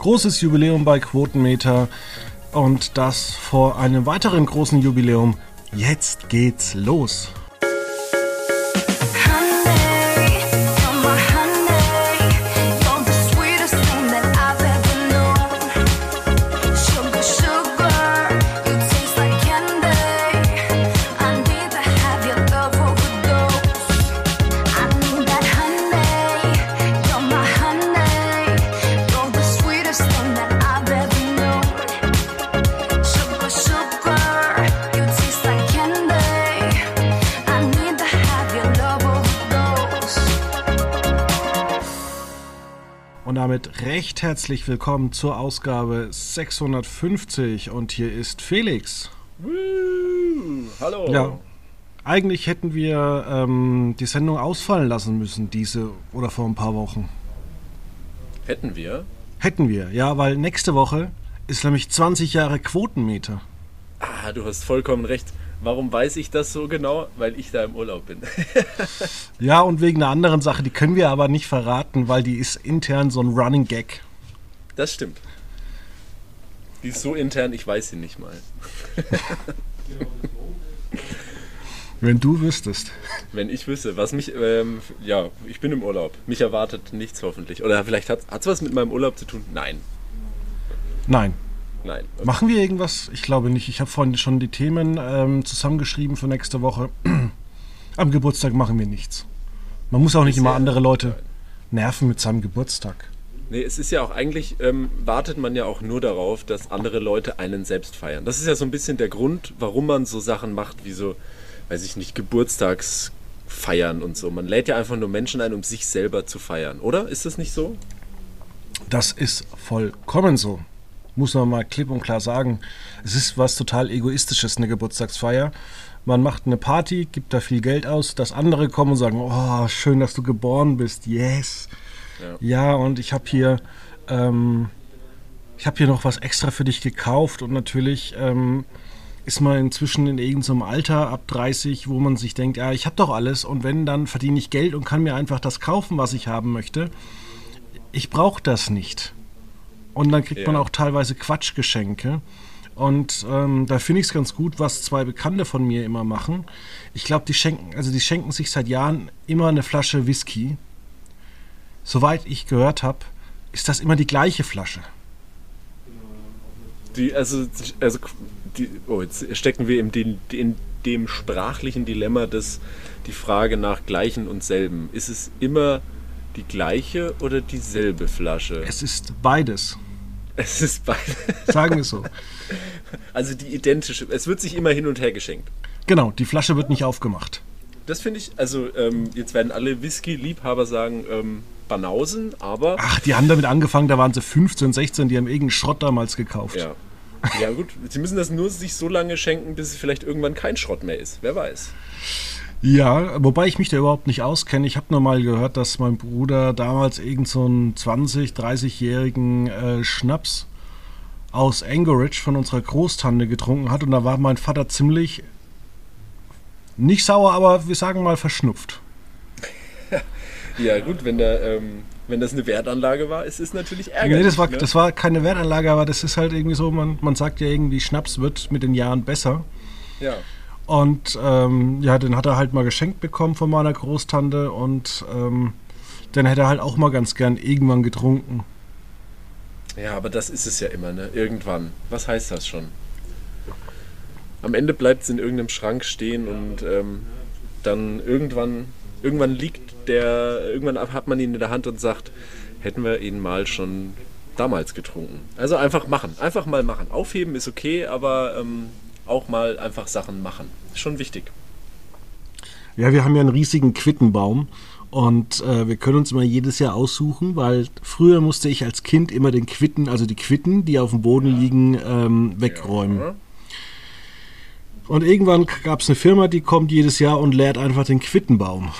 Großes Jubiläum bei Quotenmeter und das vor einem weiteren großen Jubiläum. Jetzt geht's los. Recht herzlich willkommen zur Ausgabe 650 und hier ist Felix. Woo, hallo. Ja, eigentlich hätten wir ähm, die Sendung ausfallen lassen müssen, diese oder vor ein paar Wochen. Hätten wir? Hätten wir, ja, weil nächste Woche ist nämlich 20 Jahre Quotenmeter. Ah, du hast vollkommen recht. Warum weiß ich das so genau? Weil ich da im Urlaub bin. ja, und wegen einer anderen Sache, die können wir aber nicht verraten, weil die ist intern so ein Running Gag. Das stimmt. Die ist so intern, ich weiß sie nicht mal. Wenn du wüsstest. Wenn ich wüsste, was mich, ähm, ja, ich bin im Urlaub. Mich erwartet nichts hoffentlich. Oder vielleicht hat es was mit meinem Urlaub zu tun? Nein. Nein. Nein. Okay. Machen wir irgendwas? Ich glaube nicht. Ich habe vorhin schon die Themen ähm, zusammengeschrieben für nächste Woche. Am Geburtstag machen wir nichts. Man muss auch nicht immer andere Leute nerven mit seinem Geburtstag. Nee, es ist ja auch eigentlich, ähm, wartet man ja auch nur darauf, dass andere Leute einen selbst feiern. Das ist ja so ein bisschen der Grund, warum man so Sachen macht, wie so, weiß ich nicht, Geburtstagsfeiern und so. Man lädt ja einfach nur Menschen ein, um sich selber zu feiern, oder? Ist das nicht so? Das ist vollkommen so muss man mal klipp und klar sagen. Es ist was total Egoistisches, eine Geburtstagsfeier. Man macht eine Party, gibt da viel Geld aus, dass andere kommen und sagen, oh, schön, dass du geboren bist, yes. Ja, und ich habe hier, ähm, ich habe hier noch was extra für dich gekauft und natürlich ähm, ist man inzwischen in irgendeinem Alter ab 30, wo man sich denkt, ja, ich habe doch alles und wenn, dann verdiene ich Geld und kann mir einfach das kaufen, was ich haben möchte. Ich brauche das nicht. Und dann kriegt ja. man auch teilweise Quatschgeschenke. Und ähm, da finde ich es ganz gut, was zwei Bekannte von mir immer machen. Ich glaube, die schenken, also die schenken sich seit Jahren immer eine Flasche Whisky. Soweit ich gehört habe, ist das immer die gleiche Flasche. Die, also, also die, oh, jetzt stecken wir in, den, in dem sprachlichen Dilemma, dass die Frage nach Gleichen und Selben. Ist es immer die gleiche oder dieselbe Flasche? Es ist beides. Es ist beides. Sagen wir es so. Also die identische. Es wird sich immer hin und her geschenkt. Genau, die Flasche wird nicht aufgemacht. Das finde ich, also ähm, jetzt werden alle Whisky-Liebhaber sagen, ähm, Banausen, aber. Ach, die haben damit angefangen, da waren sie 15, 16, die haben irgendeinen Schrott damals gekauft. Ja. Ja, gut, sie müssen das nur sich so lange schenken, bis es vielleicht irgendwann kein Schrott mehr ist. Wer weiß. Ja, wobei ich mich da überhaupt nicht auskenne. Ich habe nur mal gehört, dass mein Bruder damals irgend so einen 20-, 30-jährigen äh, Schnaps aus Anchorage von unserer Großtante getrunken hat und da war mein Vater ziemlich nicht sauer, aber wir sagen mal verschnupft. ja, gut, wenn, der, ähm, wenn das eine Wertanlage war, ist es natürlich ärgerlich. Nee, das war, ne? das war keine Wertanlage, aber das ist halt irgendwie so, man, man sagt ja irgendwie, Schnaps wird mit den Jahren besser. Ja. Und ähm, ja, den hat er halt mal geschenkt bekommen von meiner Großtante und ähm, den hätte er halt auch mal ganz gern irgendwann getrunken. Ja, aber das ist es ja immer, ne? Irgendwann. Was heißt das schon? Am Ende bleibt es in irgendeinem Schrank stehen und ähm, dann irgendwann, irgendwann liegt der, irgendwann hat man ihn in der Hand und sagt, hätten wir ihn mal schon damals getrunken. Also einfach machen, einfach mal machen. Aufheben ist okay, aber ähm, auch mal einfach Sachen machen. Schon wichtig. Ja, wir haben ja einen riesigen Quittenbaum und äh, wir können uns immer jedes Jahr aussuchen, weil früher musste ich als Kind immer den Quitten, also die Quitten, die auf dem Boden liegen, ähm, wegräumen. Ja. Und irgendwann gab es eine Firma, die kommt jedes Jahr und leert einfach den Quittenbaum.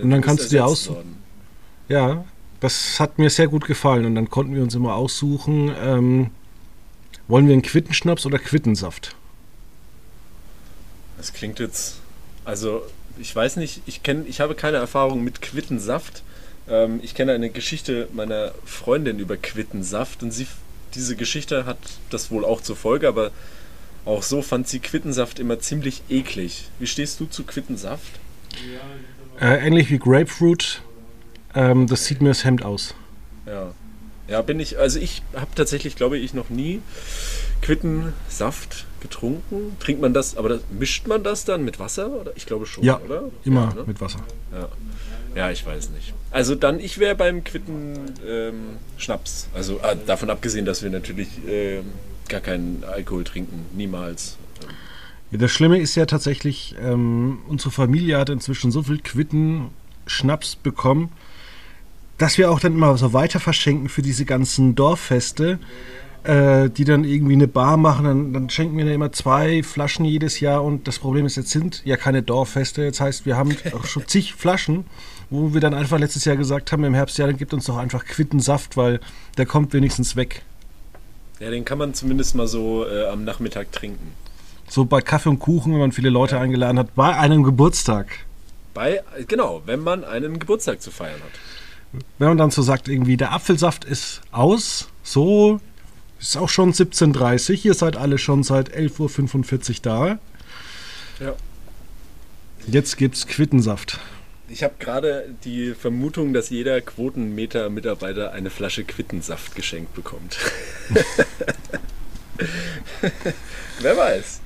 und dann kannst du dir aussuchen. Ja, das hat mir sehr gut gefallen. Und dann konnten wir uns immer aussuchen, ähm, wollen wir einen Quittenschnaps oder Quittensaft? Das klingt jetzt. Also, ich weiß nicht, ich kenne, ich habe keine Erfahrung mit Quittensaft. Ähm, ich kenne eine Geschichte meiner Freundin über Quittensaft und sie, diese Geschichte hat das wohl auch zur Folge, aber auch so fand sie Quittensaft immer ziemlich eklig. Wie stehst du zu Quittensaft? Äh, ähnlich wie Grapefruit. Ähm, das sieht mir das Hemd aus. Ja. Ja, bin ich, also ich habe tatsächlich, glaube ich, noch nie Quittensaft getrunken. Trinkt man das, aber das, mischt man das dann mit Wasser? Oder? Ich glaube schon, ja, oder? Immer ja, ne? mit Wasser. Ja. ja, ich weiß nicht. Also dann, ich wäre beim Quitten ähm, Schnaps. Also äh, davon abgesehen, dass wir natürlich äh, gar keinen Alkohol trinken. Niemals. Ja, das Schlimme ist ja tatsächlich, ähm, unsere Familie hat inzwischen so viel Quitten Schnaps bekommen, dass wir auch dann immer so weiter verschenken für diese ganzen Dorffeste, äh, die dann irgendwie eine Bar machen. Dann, dann schenken wir dann immer zwei Flaschen jedes Jahr und das Problem ist, jetzt sind ja keine Dorffeste. Jetzt heißt, wir haben auch schon zig Flaschen, wo wir dann einfach letztes Jahr gesagt haben, im Herbst, ja, dann gibt uns doch einfach Quittensaft, weil der kommt wenigstens weg. Ja, den kann man zumindest mal so äh, am Nachmittag trinken. So bei Kaffee und Kuchen, wenn man viele Leute ja. eingeladen hat, bei einem Geburtstag. Bei, genau, wenn man einen Geburtstag zu feiern hat. Wenn man dann so sagt, irgendwie der Apfelsaft ist aus, so ist auch schon 17.30 Ihr seid alle schon seit 11.45 Uhr da. Ja. Jetzt gibt's Quittensaft. Ich habe gerade die Vermutung, dass jeder Quotenmeter-Mitarbeiter eine Flasche Quittensaft geschenkt bekommt. Wer weiß.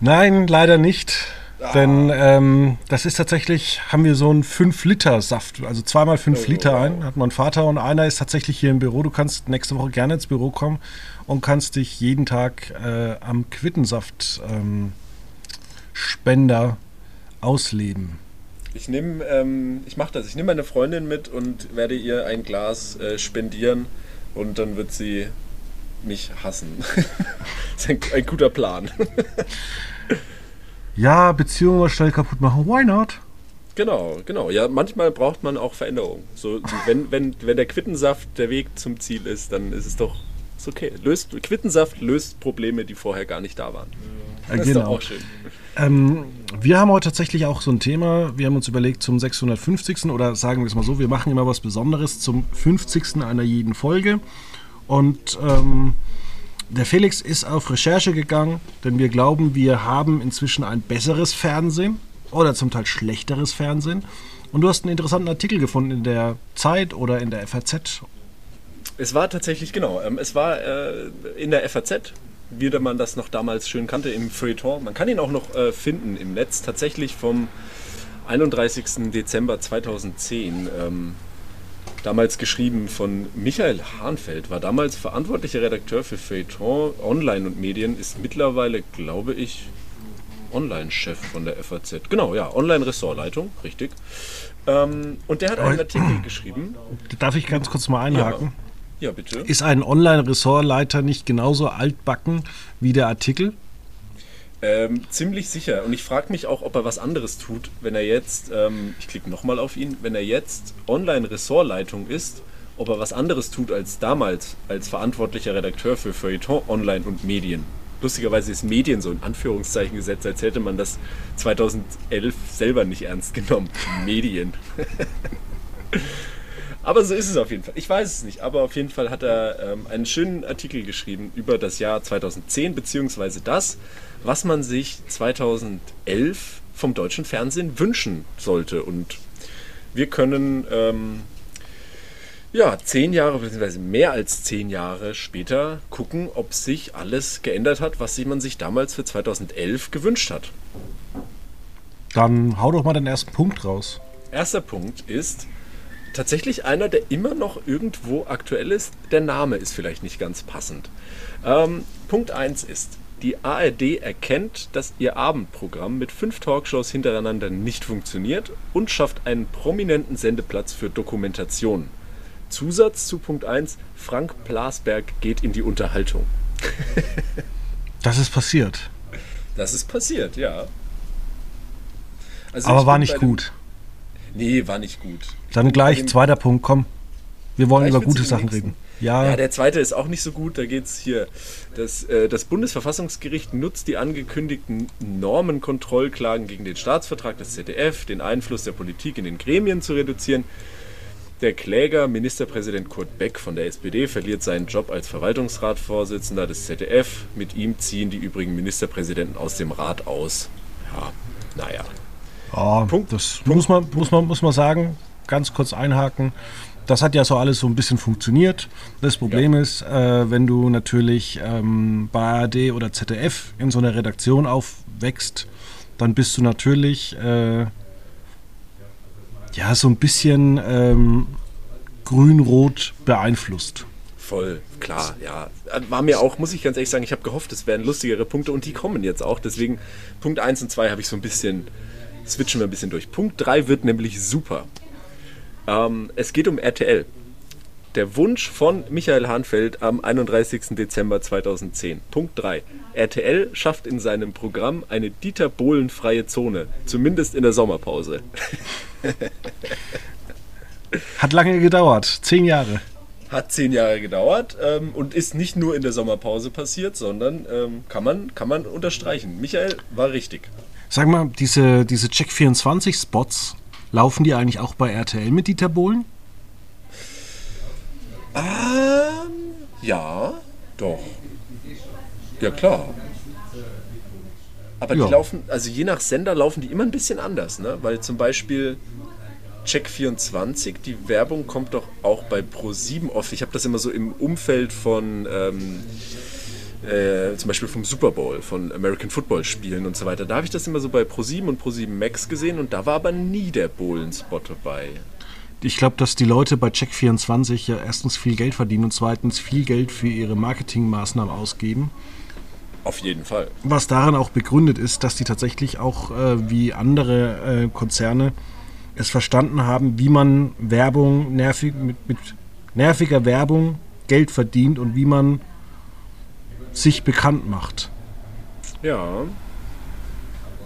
Nein, leider nicht. Ah. Denn ähm, das ist tatsächlich, haben wir so einen 5-Liter-Saft, also zweimal 5 oh, Liter ein, hat mein Vater und einer ist tatsächlich hier im Büro. Du kannst nächste Woche gerne ins Büro kommen und kannst dich jeden Tag äh, am Quittensaft-Spender ähm, ausleben. Ich nehme, ähm, ich mache das. Ich nehme meine Freundin mit und werde ihr ein Glas äh, spendieren und dann wird sie mich hassen. das ist ein, ein guter Plan. ja, Beziehungen mal schnell kaputt machen. Why not? Genau, genau. Ja, manchmal braucht man auch Veränderung. So, wenn, wenn, wenn der Quittensaft der Weg zum Ziel ist, dann ist es doch ist okay. Löst, Quittensaft löst Probleme, die vorher gar nicht da waren. Das genau. ist doch auch schön. Ähm, wir haben heute tatsächlich auch so ein Thema. Wir haben uns überlegt, zum 650. oder sagen wir es mal so, wir machen immer was Besonderes zum 50. einer jeden Folge. Und ähm, der Felix ist auf Recherche gegangen, denn wir glauben, wir haben inzwischen ein besseres Fernsehen oder zum Teil schlechteres Fernsehen. Und du hast einen interessanten Artikel gefunden in der Zeit oder in der FAZ. Es war tatsächlich, genau, ähm, es war äh, in der FAZ wie man das noch damals schön kannte, im Feuilleton. Man kann ihn auch noch äh, finden im Netz, tatsächlich vom 31. Dezember 2010. Ähm, damals geschrieben von Michael Hahnfeld, war damals verantwortlicher Redakteur für Feuilleton, Online und Medien, ist mittlerweile, glaube ich, Online-Chef von der FAZ. Genau, ja, Online-Ressortleitung, richtig. Ähm, und der hat einen Artikel geschrieben. Darf ich ganz kurz mal einhaken? Ja. Ja, bitte. Ist ein Online-Ressortleiter nicht genauso altbacken wie der Artikel? Ähm, ziemlich sicher. Und ich frage mich auch, ob er was anderes tut, wenn er jetzt, ähm, ich klicke nochmal auf ihn, wenn er jetzt Online-Ressortleitung ist, ob er was anderes tut als damals als verantwortlicher Redakteur für Feuilleton, Online und Medien. Lustigerweise ist Medien so in Anführungszeichen gesetzt, als hätte man das 2011 selber nicht ernst genommen. Medien. Aber so ist es auf jeden Fall. Ich weiß es nicht, aber auf jeden Fall hat er ähm, einen schönen Artikel geschrieben über das Jahr 2010, beziehungsweise das, was man sich 2011 vom deutschen Fernsehen wünschen sollte. Und wir können ähm, ja zehn Jahre, beziehungsweise mehr als zehn Jahre später gucken, ob sich alles geändert hat, was man sich damals für 2011 gewünscht hat. Dann hau doch mal den ersten Punkt raus. Erster Punkt ist, tatsächlich einer, der immer noch irgendwo aktuell ist. Der Name ist vielleicht nicht ganz passend. Ähm, Punkt 1 ist, die ARD erkennt, dass ihr Abendprogramm mit fünf Talkshows hintereinander nicht funktioniert und schafft einen prominenten Sendeplatz für Dokumentation. Zusatz zu Punkt 1, Frank Plasberg geht in die Unterhaltung. das ist passiert. Das ist passiert, ja. Also Aber war nicht gut. Nee, war nicht gut. Dann gleich zweiter Punkt, komm. Wir wollen über gute Sachen reden. Ja. ja, der zweite ist auch nicht so gut. Da geht es hier. Das, äh, das Bundesverfassungsgericht nutzt die angekündigten Normenkontrollklagen gegen den Staatsvertrag des ZDF, den Einfluss der Politik in den Gremien zu reduzieren. Der Kläger, Ministerpräsident Kurt Beck von der SPD, verliert seinen Job als Verwaltungsratsvorsitzender des ZDF. Mit ihm ziehen die übrigen Ministerpräsidenten aus dem Rat aus. Ja, naja. Ja, Punkt, das Punkt. Muss, man, muss, man, muss man sagen, ganz kurz einhaken. Das hat ja so alles so ein bisschen funktioniert. Das Problem ja. ist, äh, wenn du natürlich ähm, bei ARD oder ZDF in so einer Redaktion aufwächst, dann bist du natürlich äh, ja so ein bisschen ähm, grün-rot beeinflusst. Voll, klar, ja. War mir auch, muss ich ganz ehrlich sagen, ich habe gehofft, es wären lustigere Punkte und die kommen jetzt auch. Deswegen Punkt 1 und 2 habe ich so ein bisschen, switchen wir ein bisschen durch. Punkt 3 wird nämlich super. Ähm, es geht um RTL. Der Wunsch von Michael Hahnfeld am 31. Dezember 2010. Punkt 3. RTL schafft in seinem Programm eine Dieter Bohlen-freie Zone. Zumindest in der Sommerpause. Hat lange gedauert. Zehn Jahre. Hat zehn Jahre gedauert ähm, und ist nicht nur in der Sommerpause passiert, sondern ähm, kann, man, kann man unterstreichen. Michael war richtig. Sag mal, diese, diese Check24-Spots, laufen die eigentlich auch bei RTL mit Dieter Bohlen? Ähm, ja, doch. Ja, klar. Aber ja. die laufen, also je nach Sender laufen die immer ein bisschen anders, ne? Weil zum Beispiel Check24, die Werbung kommt doch auch bei Pro7 oft. Ich habe das immer so im Umfeld von ähm, äh, zum Beispiel vom Super Bowl, von American Football Spielen und so weiter. Da habe ich das immer so bei Pro7 und Pro7 Max gesehen und da war aber nie der Bohlen-Spot dabei. Ich glaube, dass die Leute bei Check24 ja erstens viel Geld verdienen und zweitens viel Geld für ihre Marketingmaßnahmen ausgeben. Auf jeden Fall. Was daran auch begründet ist, dass die tatsächlich auch äh, wie andere äh, Konzerne es verstanden haben, wie man Werbung nervig, mit, mit nerviger Werbung Geld verdient und wie man sich bekannt macht. Ja.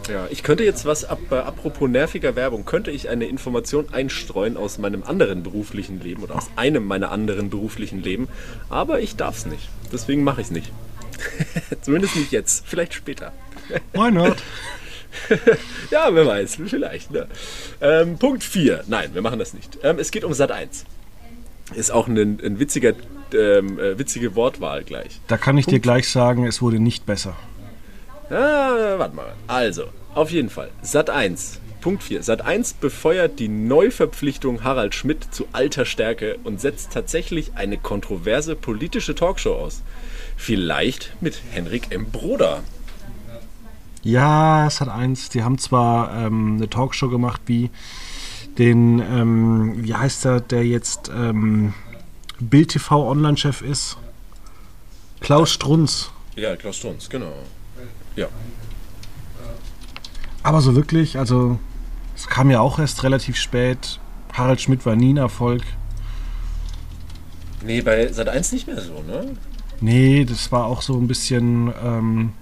Ja, ich könnte jetzt was, ab, äh, apropos nerviger Werbung, könnte ich eine Information einstreuen aus meinem anderen beruflichen Leben oder aus einem meiner anderen beruflichen Leben, aber ich darf es nicht. Deswegen mache ich es nicht. Zumindest nicht jetzt, vielleicht später. Why not? ja, wer weiß, vielleicht. Ne? Ähm, Punkt 4. Nein, wir machen das nicht. Ähm, es geht um Sat 1. Ist auch ein, ein witziger, ähm, äh, witzige Wortwahl gleich. Da kann ich Punkt. dir gleich sagen, es wurde nicht besser. Ah, warte mal. Also, auf jeden Fall. Sat 1. Punkt 4. Sat 1 befeuert die Neuverpflichtung Harald Schmidt zu alter Stärke und setzt tatsächlich eine kontroverse politische Talkshow aus. Vielleicht mit Henrik M. Broder. Ja, Sat 1. Die haben zwar ähm, eine Talkshow gemacht wie den, ähm, wie heißt er, der jetzt ähm, Bild TV Online-Chef ist? Klaus Strunz. Ja, Klaus Strunz, genau. Ja. Aber so wirklich, also es kam ja auch erst relativ spät. Harald Schmidt war nie ein Erfolg. Nee, bei Sat 1 nicht mehr so, ne? Nee, das war auch so ein bisschen. Ähm,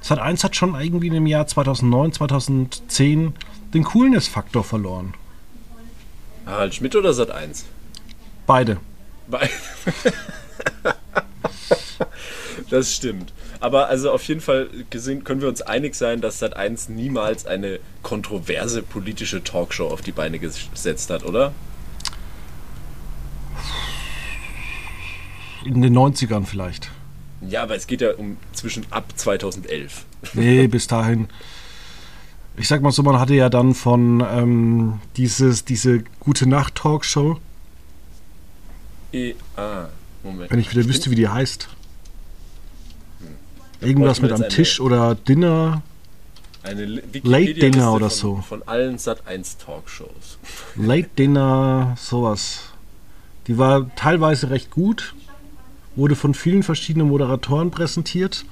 Sat 1 hat schon irgendwie im Jahr 2009, 2010 den Coolness-Faktor verloren. Harald Schmidt oder Sat 1? Beide. Beide. das stimmt. Aber also auf jeden Fall gesehen, können wir uns einig sein, dass Sat 1 niemals eine kontroverse politische Talkshow auf die Beine gesetzt hat, oder? In den 90ern vielleicht. Ja, aber es geht ja um zwischen ab 2011. Nee, bis dahin ich sag mal so, man hatte ja dann von ähm, dieses, diese Gute Nacht Talkshow. E ah, Moment. Wenn ich wieder wüsste, wie die heißt. Hm. Irgendwas mit am Tisch oder Dinner. Eine Late Dinner oder so. Von allen Sat 1 Talkshows. Late Dinner, sowas. Die war teilweise recht gut. Wurde von vielen verschiedenen Moderatoren präsentiert.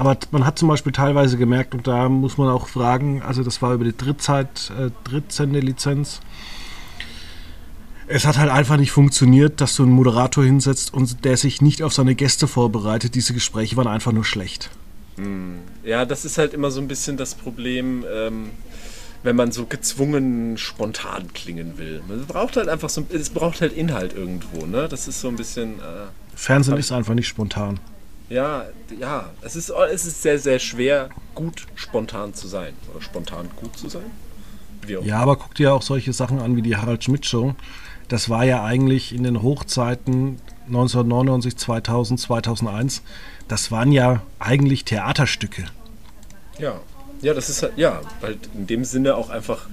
Aber man hat zum Beispiel teilweise gemerkt, und da muss man auch fragen, also das war über die Drittzeit, äh, Drittsendelizenz. Es hat halt einfach nicht funktioniert, dass du einen Moderator hinsetzt und der sich nicht auf seine Gäste vorbereitet. Diese Gespräche waren einfach nur schlecht. Hm. Ja, das ist halt immer so ein bisschen das Problem, ähm, wenn man so gezwungen spontan klingen will. Man braucht halt einfach so, es braucht halt Inhalt irgendwo, ne? Das ist so ein bisschen. Äh, Fernsehen ist einfach nicht spontan. Ja, ja, es ist, es ist sehr, sehr schwer, gut spontan zu sein. Oder spontan gut zu sein. Ja, aber guck dir auch solche Sachen an wie die Harald Schmidt Show. das war ja eigentlich in den Hochzeiten 1999, 2000, 2001, das waren ja eigentlich Theaterstücke. Ja, ja, das ist halt, ja, halt in dem Sinne auch einfach,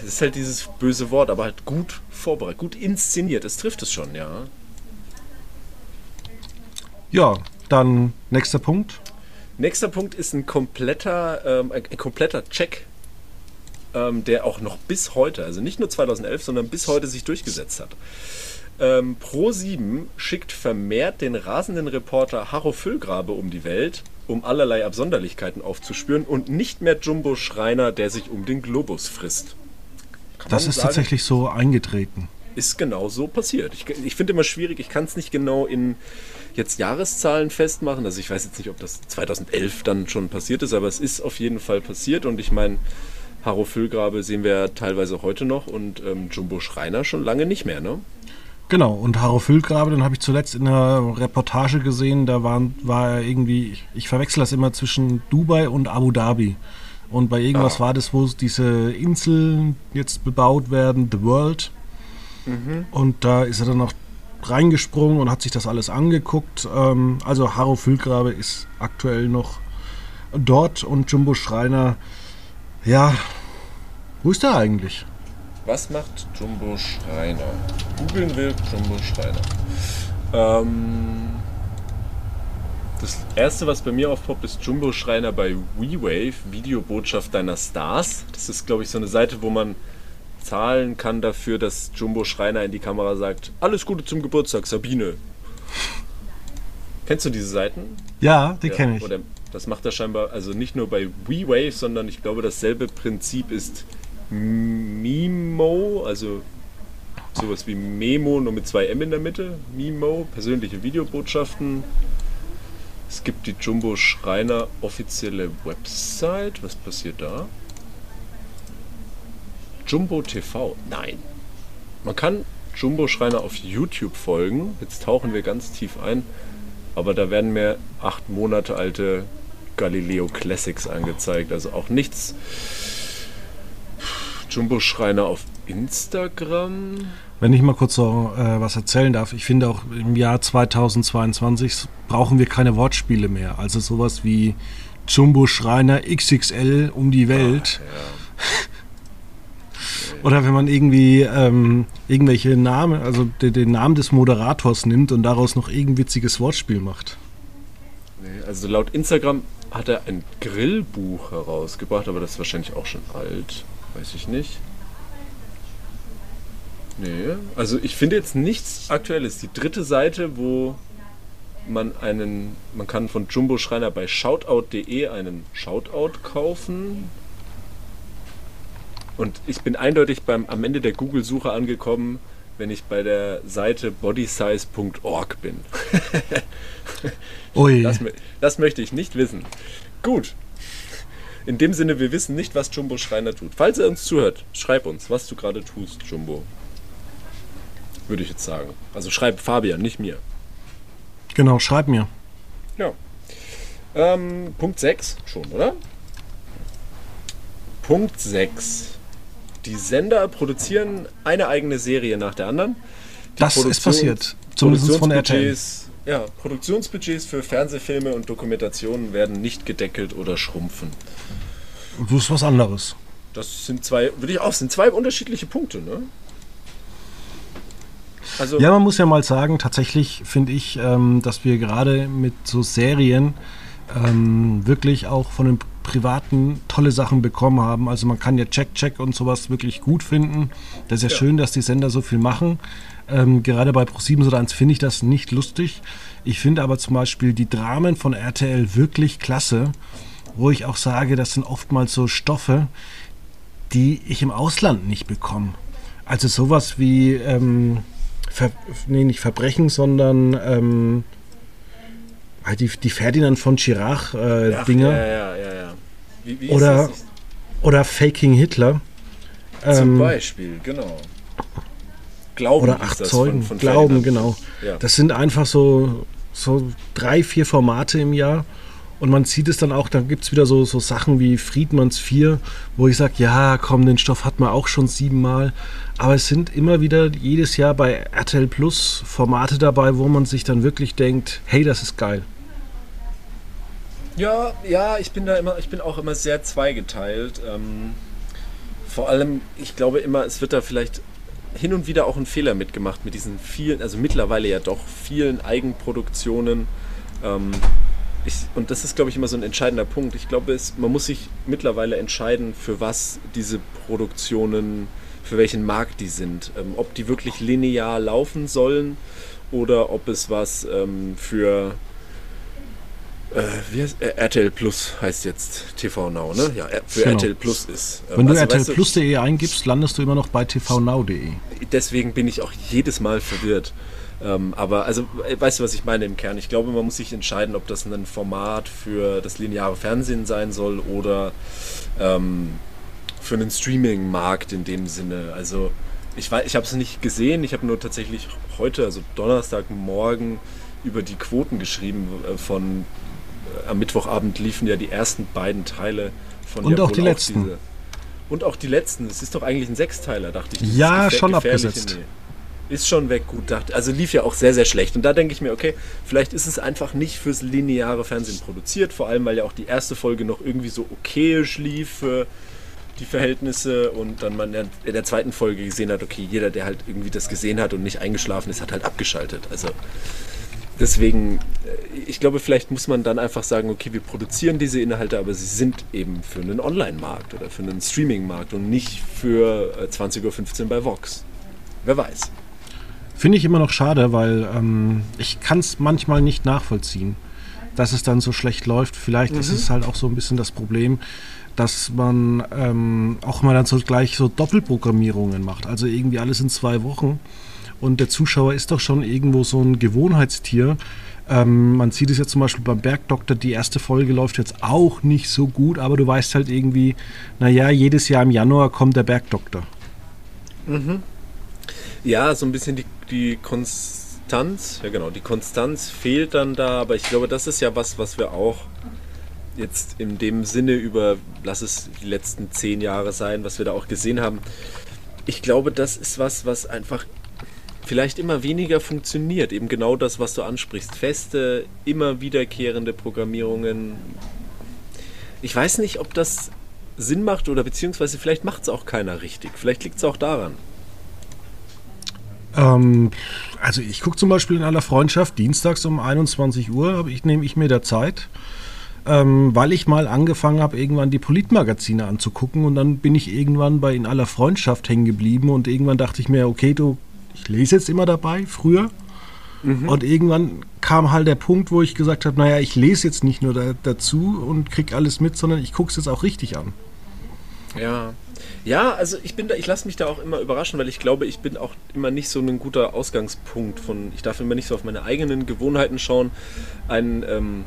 es ist halt dieses böse Wort, aber halt gut vorbereitet, gut inszeniert. Es trifft es schon, ja. Ja, dann nächster Punkt. Nächster Punkt ist ein kompletter, ähm, ein, kompletter Check, ähm, der auch noch bis heute, also nicht nur 2011, sondern bis heute sich durchgesetzt hat. Ähm, Pro7 schickt vermehrt den rasenden Reporter Harro Füllgrabe um die Welt, um allerlei Absonderlichkeiten aufzuspüren und nicht mehr Jumbo Schreiner, der sich um den Globus frisst. Kann das ist sagen, tatsächlich so eingetreten. Ist genau so passiert. Ich, ich finde immer schwierig, ich kann es nicht genau in jetzt Jahreszahlen festmachen. Also ich weiß jetzt nicht, ob das 2011 dann schon passiert ist, aber es ist auf jeden Fall passiert und ich meine, Harro Füllgrabe sehen wir teilweise heute noch und ähm, Jumbo Schreiner schon lange nicht mehr, ne? Genau, und Harro Füllgrabe, den habe ich zuletzt in einer Reportage gesehen, da war, war er irgendwie, ich, verwechsel das immer zwischen Dubai und Abu Dhabi. Und bei irgendwas ah. war das, wo diese Inseln jetzt bebaut werden, The World. Mhm. Und da ist er dann noch reingesprungen und hat sich das alles angeguckt. Ähm, also Harro Füllgrabe ist aktuell noch dort und Jumbo Schreiner, ja, wo ist der eigentlich? Was macht Jumbo Schreiner? Googeln will Jumbo Schreiner. Ähm, das erste, was bei mir aufpoppt, ist Jumbo Schreiner bei WeWave, Videobotschaft deiner Stars. Das ist, glaube ich, so eine Seite, wo man zahlen kann dafür, dass Jumbo Schreiner in die Kamera sagt: Alles Gute zum Geburtstag, Sabine. Kennst du diese Seiten? Ja, die ja, kenne ich. Das macht er scheinbar, also nicht nur bei WeWave, sondern ich glaube, dasselbe Prinzip ist Mimo, also sowas wie Memo, nur mit zwei M in der Mitte. Mimo, persönliche Videobotschaften. Es gibt die Jumbo Schreiner offizielle Website. Was passiert da? Jumbo TV. Nein. Man kann Jumbo Schreiner auf YouTube folgen. Jetzt tauchen wir ganz tief ein. Aber da werden mir acht Monate alte Galileo Classics angezeigt. Also auch nichts Jumbo Schreiner auf Instagram. Wenn ich mal kurz so äh, was erzählen darf, ich finde auch im Jahr 2022 brauchen wir keine Wortspiele mehr. Also sowas wie Jumbo Schreiner XXL um die Welt. Ach, ja. Oder wenn man irgendwie ähm, irgendwelche Namen, also den, den, Namen des Moderators nimmt und daraus noch irgendein witziges Wortspiel macht. Also laut Instagram hat er ein Grillbuch herausgebracht, aber das ist wahrscheinlich auch schon alt. Weiß ich nicht. Nee, also ich finde jetzt nichts Aktuelles. Die dritte Seite, wo man einen, man kann von Jumbo Schreiner bei shoutout.de einen Shoutout kaufen. Und ich bin eindeutig beim, am Ende der Google-Suche angekommen, wenn ich bei der Seite bodysize.org bin. Ui. Das, das möchte ich nicht wissen. Gut, in dem Sinne, wir wissen nicht, was Jumbo Schreiner tut. Falls er uns zuhört, schreib uns, was du gerade tust, Jumbo. Würde ich jetzt sagen. Also schreib Fabian, nicht mir. Genau, schreib mir. Ja. Ähm, Punkt 6 schon, oder? Punkt 6. Die Sender produzieren eine eigene Serie nach der anderen. Die das ist passiert. Zumindest von RTL. Ja, Produktionsbudgets für Fernsehfilme und Dokumentationen werden nicht gedeckelt oder schrumpfen. Das ist was anderes. Das sind zwei, würde ich auch, sind zwei unterschiedliche Punkte, ne? Also ja, man muss ja mal sagen, tatsächlich finde ich, ähm, dass wir gerade mit so Serien ähm, wirklich auch von den Privaten tolle Sachen bekommen haben. Also man kann ja Check Check und sowas wirklich gut finden. Das ist ja, ja. schön, dass die Sender so viel machen. Ähm, gerade bei Pro7 oder 1 finde ich das nicht lustig. Ich finde aber zum Beispiel die Dramen von RTL wirklich klasse wo ich auch sage, das sind oftmals so Stoffe, die ich im Ausland nicht bekomme. Also sowas wie, ähm, Ver nee, nicht Verbrechen, sondern ähm, die, die Ferdinand von Chirac äh, Dinger. Ja, ja, ja, ja. Wie, wie oder, oder Faking Hitler. Zum ähm, Beispiel, genau. Glauben oder acht Zeugen, von, von Glauben, Ferdinand. genau. Das sind einfach so, so drei, vier Formate im Jahr Und man sieht es dann auch, dann gibt es wieder so, so Sachen wie Friedmanns 4, wo ich sage, ja, komm, den Stoff hat man auch schon siebenmal. Aber es sind immer wieder jedes Jahr bei RTL Plus Formate dabei, wo man sich dann wirklich denkt, hey, das ist geil. Ja, ja, ich bin da immer, ich bin auch immer sehr zweigeteilt. Ähm, vor allem, ich glaube immer, es wird da vielleicht hin und wieder auch ein Fehler mitgemacht mit diesen vielen, also mittlerweile ja doch vielen Eigenproduktionen. Ähm, ich, und das ist, glaube ich, immer so ein entscheidender Punkt. Ich glaube, es, man muss sich mittlerweile entscheiden, für was diese Produktionen, für welchen Markt die sind. Ähm, ob die wirklich linear laufen sollen oder ob es was ähm, für äh, wie heißt, äh, RTL Plus heißt jetzt TV Now, ne? Ja, für genau. RTL Plus ist. Ähm, Wenn du also, RTL Plus.de eingibst, landest du immer noch bei tvnow.de. Deswegen bin ich auch jedes Mal verwirrt. Ähm, aber also, äh, weißt du, was ich meine im Kern? Ich glaube, man muss sich entscheiden, ob das ein Format für das lineare Fernsehen sein soll oder ähm, für einen Streaming-Markt in dem Sinne. Also, ich, ich habe es nicht gesehen, ich habe nur tatsächlich heute, also Donnerstagmorgen, über die Quoten geschrieben äh, von äh, am Mittwochabend liefen ja die ersten beiden Teile von Und auch die letzten. Diese, und auch die letzten. Es ist doch eigentlich ein Sechsteiler, dachte ich. ja, schon abgesetzt. Nee. Ist schon weg, gut. Dachte, also lief ja auch sehr, sehr schlecht. Und da denke ich mir, okay, vielleicht ist es einfach nicht fürs lineare Fernsehen produziert. Vor allem, weil ja auch die erste Folge noch irgendwie so okayisch lief für die Verhältnisse und dann man in der zweiten Folge gesehen hat, okay, jeder, der halt irgendwie das gesehen hat und nicht eingeschlafen ist, hat halt abgeschaltet. Also deswegen, äh, ich glaube, vielleicht muss man dann einfach sagen, okay, wir produzieren diese Inhalte, aber sie sind eben für einen Online-Markt oder für einen Streaming-Markt und nicht für 20.15 äh, Uhr bei Vox. Wer weiß. Finde ich immer noch schade, weil ähm, ich kann es manchmal nicht nachvollziehen, dass es dann so schlecht läuft. Vielleicht mhm. ist es halt auch so ein bisschen das Problem, dass man ähm, auch mal dann so gleich so Doppelprogrammierungen macht. Also irgendwie alles in zwei Wochen. Und der Zuschauer ist doch schon irgendwo so ein Gewohnheitstier. Ähm, man sieht es ja zum Beispiel beim Bergdoktor, die erste Folge läuft jetzt auch nicht so gut, aber du weißt halt irgendwie, naja, jedes Jahr im Januar kommt der Bergdoktor. Mhm. Ja, so ein bisschen die, die Konstanz, ja genau, die Konstanz fehlt dann da, aber ich glaube, das ist ja was, was wir auch jetzt in dem Sinne über, lass es die letzten zehn Jahre sein, was wir da auch gesehen haben. Ich glaube, das ist was, was einfach vielleicht immer weniger funktioniert. Eben genau das, was du ansprichst. Feste, immer wiederkehrende Programmierungen. Ich weiß nicht, ob das Sinn macht oder beziehungsweise vielleicht macht es auch keiner richtig. Vielleicht liegt es auch daran. Ähm, also ich gucke zum Beispiel in aller Freundschaft, dienstags um 21 Uhr ich, nehme ich mir da Zeit, ähm, weil ich mal angefangen habe, irgendwann die Politmagazine anzugucken und dann bin ich irgendwann bei In aller Freundschaft hängen geblieben und irgendwann dachte ich mir, okay, du ich lese jetzt immer dabei, früher. Mhm. Und irgendwann kam halt der Punkt, wo ich gesagt habe, naja, ich lese jetzt nicht nur da, dazu und kriege alles mit, sondern ich gucke es jetzt auch richtig an. Ja. Ja, also ich bin da, ich lasse mich da auch immer überraschen, weil ich glaube, ich bin auch immer nicht so ein guter Ausgangspunkt von, ich darf immer nicht so auf meine eigenen Gewohnheiten schauen. Ein, ähm,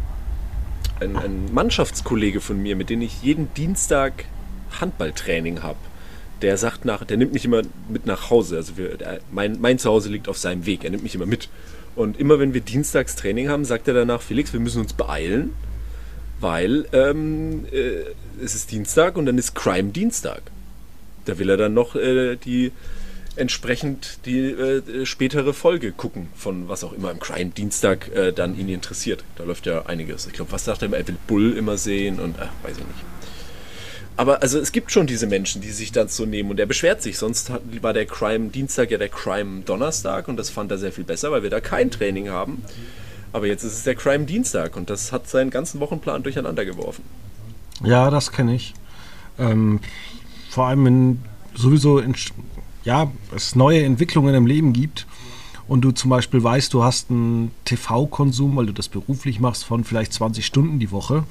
ein, ein Mannschaftskollege von mir, mit dem ich jeden Dienstag Handballtraining habe, der sagt nach, der nimmt mich immer mit nach Hause. Also wir, der, mein, mein Zuhause liegt auf seinem Weg, er nimmt mich immer mit. Und immer wenn wir Dienstags Training haben, sagt er danach, Felix, wir müssen uns beeilen, weil ähm, äh, es ist Dienstag und dann ist Crime Dienstag. Da will er dann noch äh, die entsprechend die äh, spätere Folge gucken von was auch immer im Crime Dienstag äh, dann ihn interessiert. Da läuft ja einiges. Ich glaube, was sagt er immer? Er will Bull immer sehen und ach, weiß ich nicht. Aber also es gibt schon diese Menschen, die sich das so nehmen und er beschwert sich. Sonst war der Crime Dienstag ja der Crime Donnerstag und das fand er sehr viel besser, weil wir da kein Training haben. Aber jetzt ist es der Crime Dienstag und das hat seinen ganzen Wochenplan durcheinander geworfen. Ja, das kenne ich. Ähm, vor allem, wenn sowieso in, ja, es neue Entwicklungen im Leben gibt und du zum Beispiel weißt, du hast einen TV-Konsum, weil du das beruflich machst, von vielleicht 20 Stunden die Woche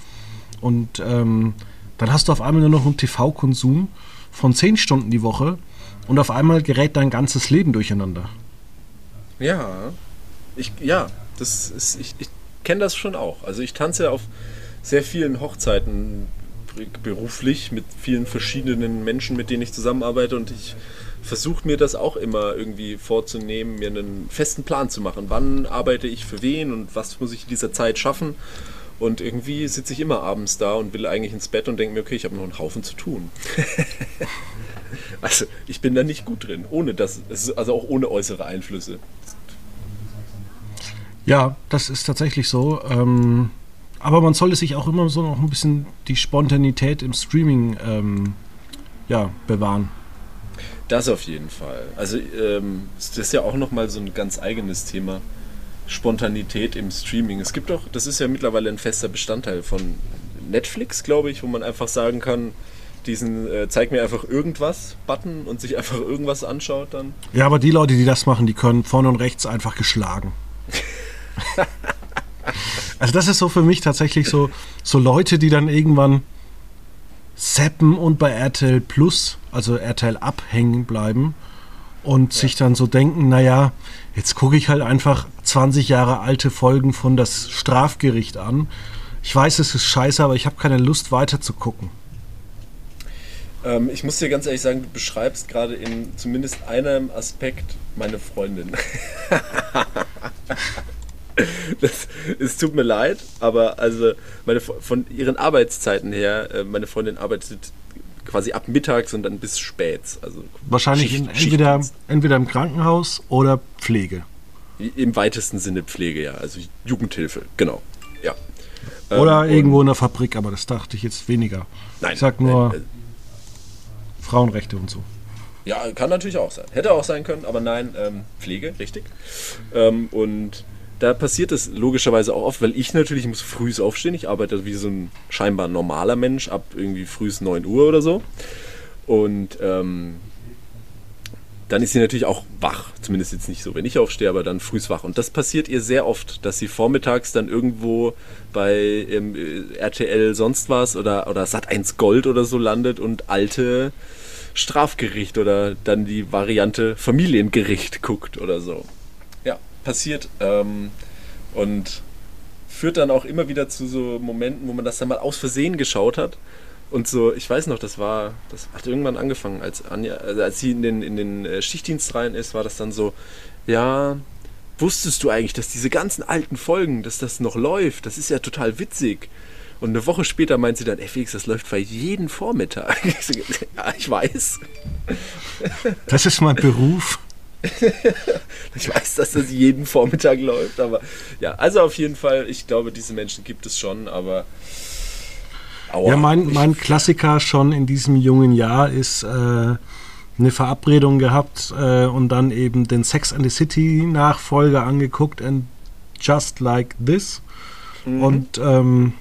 und ähm, dann hast du auf einmal nur noch einen TV-Konsum von 10 Stunden die Woche und auf einmal gerät dein ganzes Leben durcheinander. Ja, ich, ja, das ist, ich, ich kenne das schon auch. Also ich tanze auf sehr vielen Hochzeiten beruflich mit vielen verschiedenen Menschen, mit denen ich zusammenarbeite und ich versuche mir das auch immer irgendwie vorzunehmen, mir einen festen Plan zu machen. Wann arbeite ich für wen und was muss ich in dieser Zeit schaffen? Und irgendwie sitze ich immer abends da und will eigentlich ins Bett und denke mir, okay, ich habe noch einen Haufen zu tun. also ich bin da nicht gut drin, ohne das, also auch ohne äußere Einflüsse. Ja, das ist tatsächlich so. Ähm, aber man sollte sich auch immer so noch ein bisschen die Spontanität im Streaming ähm, ja, bewahren. Das auf jeden Fall. Also ähm, das ist ja auch nochmal so ein ganz eigenes Thema. Spontanität im Streaming. Es gibt doch, das ist ja mittlerweile ein fester Bestandteil von Netflix, glaube ich, wo man einfach sagen kann, diesen äh, zeig mir einfach irgendwas Button und sich einfach irgendwas anschaut dann. Ja, aber die Leute, die das machen, die können vorne und rechts einfach geschlagen. also das ist so für mich tatsächlich so, so Leute, die dann irgendwann zappen und bei RTL Plus, also RTL abhängen bleiben und ja. sich dann so denken, naja, jetzt gucke ich halt einfach 20 Jahre alte Folgen von das Strafgericht an. Ich weiß, es ist scheiße, aber ich habe keine Lust weiter zu gucken. Ähm, ich muss dir ganz ehrlich sagen, du beschreibst gerade in zumindest einem Aspekt meine Freundin. das, es tut mir leid, aber also meine, von ihren Arbeitszeiten her, äh, meine Freundin arbeitet quasi ab mittags und dann bis spät. Also Wahrscheinlich Schicht, entweder, entweder im Krankenhaus oder Pflege. Im weitesten Sinne Pflege, ja. Also Jugendhilfe, genau. Ja. Oder ähm, irgendwo in der Fabrik, aber das dachte ich jetzt weniger. Nein. Ich sag nur nein, äh, Frauenrechte und so. Ja, kann natürlich auch sein. Hätte auch sein können, aber nein, ähm, Pflege, richtig. Ähm, und da passiert es logischerweise auch oft, weil ich natürlich muss früh aufstehen. Ich arbeite wie so ein scheinbar normaler Mensch ab irgendwie früh 9 Uhr oder so. Und ähm, dann ist sie natürlich auch wach. Zumindest jetzt nicht so, wenn ich aufstehe, aber dann früh wach. Und das passiert ihr sehr oft, dass sie vormittags dann irgendwo bei ähm, RTL sonst was oder, oder Sat1 Gold oder so landet und alte Strafgericht oder dann die Variante Familiengericht guckt oder so passiert ähm, und führt dann auch immer wieder zu so Momenten, wo man das dann mal aus Versehen geschaut hat. Und so, ich weiß noch, das war, das hat irgendwann angefangen, als Anja, also als sie in den, in den äh, Schichtdienst rein ist, war das dann so, ja, wusstest du eigentlich, dass diese ganzen alten Folgen, dass das noch läuft? Das ist ja total witzig. Und eine Woche später meint sie dann, Felix, das läuft bei jeden Vormittag. ja, ich weiß. Das ist mein Beruf. ich weiß, dass das jeden Vormittag läuft, aber ja, also auf jeden Fall, ich glaube, diese Menschen gibt es schon, aber. Aua, ja, mein, mein Klassiker schon in diesem jungen Jahr ist äh, eine Verabredung gehabt äh, und dann eben den Sex and the City Nachfolger angeguckt and Just Like This. Mhm. Und ähm,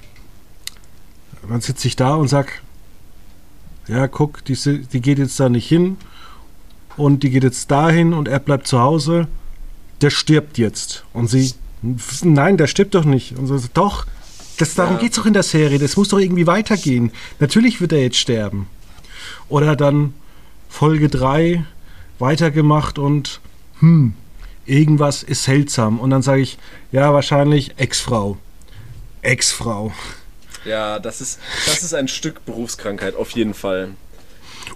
dann sitze ich da und sag, ja, guck, die, die geht jetzt da nicht hin und die geht jetzt dahin und er bleibt zu Hause. Der stirbt jetzt. Und sie, nein, der stirbt doch nicht. Und so, doch, das, darum ja. geht es doch in der Serie. Das muss doch irgendwie weitergehen. Natürlich wird er jetzt sterben. Oder dann Folge 3 weitergemacht und hm, irgendwas ist seltsam. Und dann sage ich, ja, wahrscheinlich Ex-Frau. Ex-Frau. Ja, das ist, das ist ein Stück Berufskrankheit, auf jeden Fall.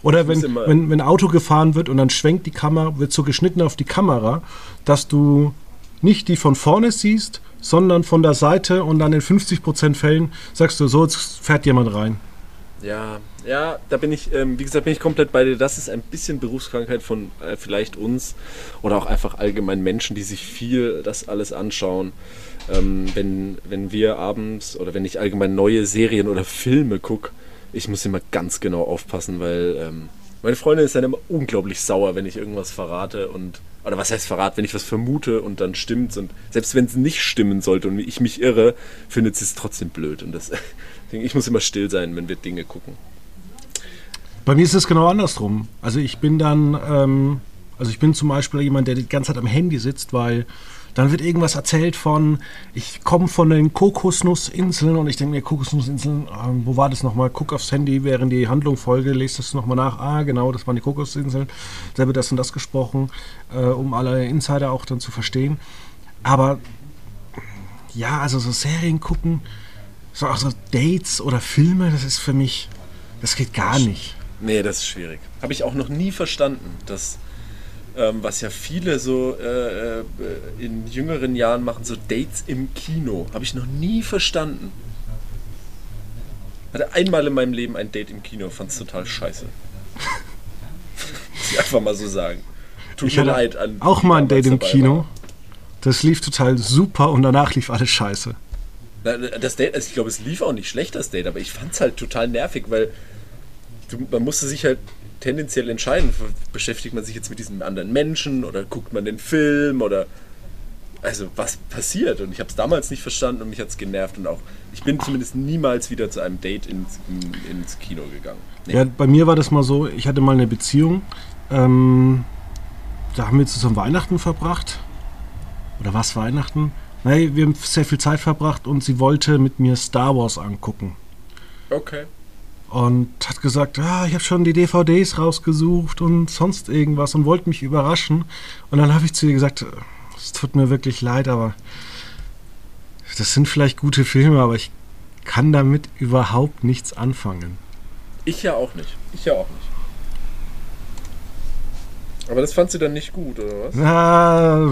Oder wenn, wenn, wenn ein Auto gefahren wird und dann schwenkt die Kamera, wird so geschnitten auf die Kamera, dass du nicht die von vorne siehst, sondern von der Seite und dann in 50% Fällen sagst du, so, jetzt fährt jemand rein. Ja, ja, da bin ich, ähm, wie gesagt, bin ich komplett bei dir. Das ist ein bisschen Berufskrankheit von äh, vielleicht uns oder auch einfach allgemein Menschen, die sich viel das alles anschauen. Ähm, wenn, wenn wir abends oder wenn ich allgemein neue Serien oder Filme gucke, ich muss immer ganz genau aufpassen, weil ähm, meine Freundin ist dann immer unglaublich sauer, wenn ich irgendwas verrate und oder was heißt verrate, wenn ich was vermute und dann stimmt's und selbst wenn es nicht stimmen sollte und ich mich irre, findet sie es trotzdem blöd und das ich muss immer still sein, wenn wir Dinge gucken. Bei mir ist es genau andersrum. Also ich bin dann, ähm, also ich bin zum Beispiel jemand, der die ganze Zeit am Handy sitzt, weil dann wird irgendwas erzählt von, ich komme von den Kokosnussinseln und ich denke mir, Kokosnussinseln, äh, wo war das nochmal? Guck aufs Handy, während die Handlung folge, lest das nochmal nach. Ah, genau, das waren die Kokosinseln. Da wird das und das gesprochen, äh, um alle Insider auch dann zu verstehen. Aber ja, also so Serien gucken, so auch so Dates oder Filme, das ist für mich, das geht gar nicht. Nee, das ist schwierig. Habe ich auch noch nie verstanden, dass ähm, was ja viele so äh, äh, in jüngeren Jahren machen, so Dates im Kino. Habe ich noch nie verstanden. Hatte einmal in meinem Leben ein Date im Kino, fand's total scheiße. Muss ich einfach mal so sagen. Tut Ich mir leid an. auch mal ein Date im Kino. waren. Das lief total super und danach lief alles scheiße. Das Date, also ich glaube, es lief auch nicht schlecht, das Date, aber ich fand es halt total nervig, weil du, man musste sich halt tendenziell entscheiden, beschäftigt man sich jetzt mit diesem anderen Menschen oder guckt man den Film oder also was passiert und ich habe es damals nicht verstanden und mich hat es genervt und auch ich bin zumindest niemals wieder zu einem Date ins, in, ins Kino gegangen. Nee. Ja, bei mir war das mal so, ich hatte mal eine Beziehung. Ähm, da haben wir zusammen Weihnachten verbracht. Oder was Weihnachten? Nein, wir haben sehr viel Zeit verbracht und sie wollte mit mir Star Wars angucken. Okay. Und hat gesagt, ah, ich habe schon die DVDs rausgesucht und sonst irgendwas und wollte mich überraschen. Und dann habe ich zu ihr gesagt, es tut mir wirklich leid, aber das sind vielleicht gute Filme, aber ich kann damit überhaupt nichts anfangen. Ich ja auch nicht. Ich ja auch nicht. Aber das fand sie dann nicht gut, oder was? Ah,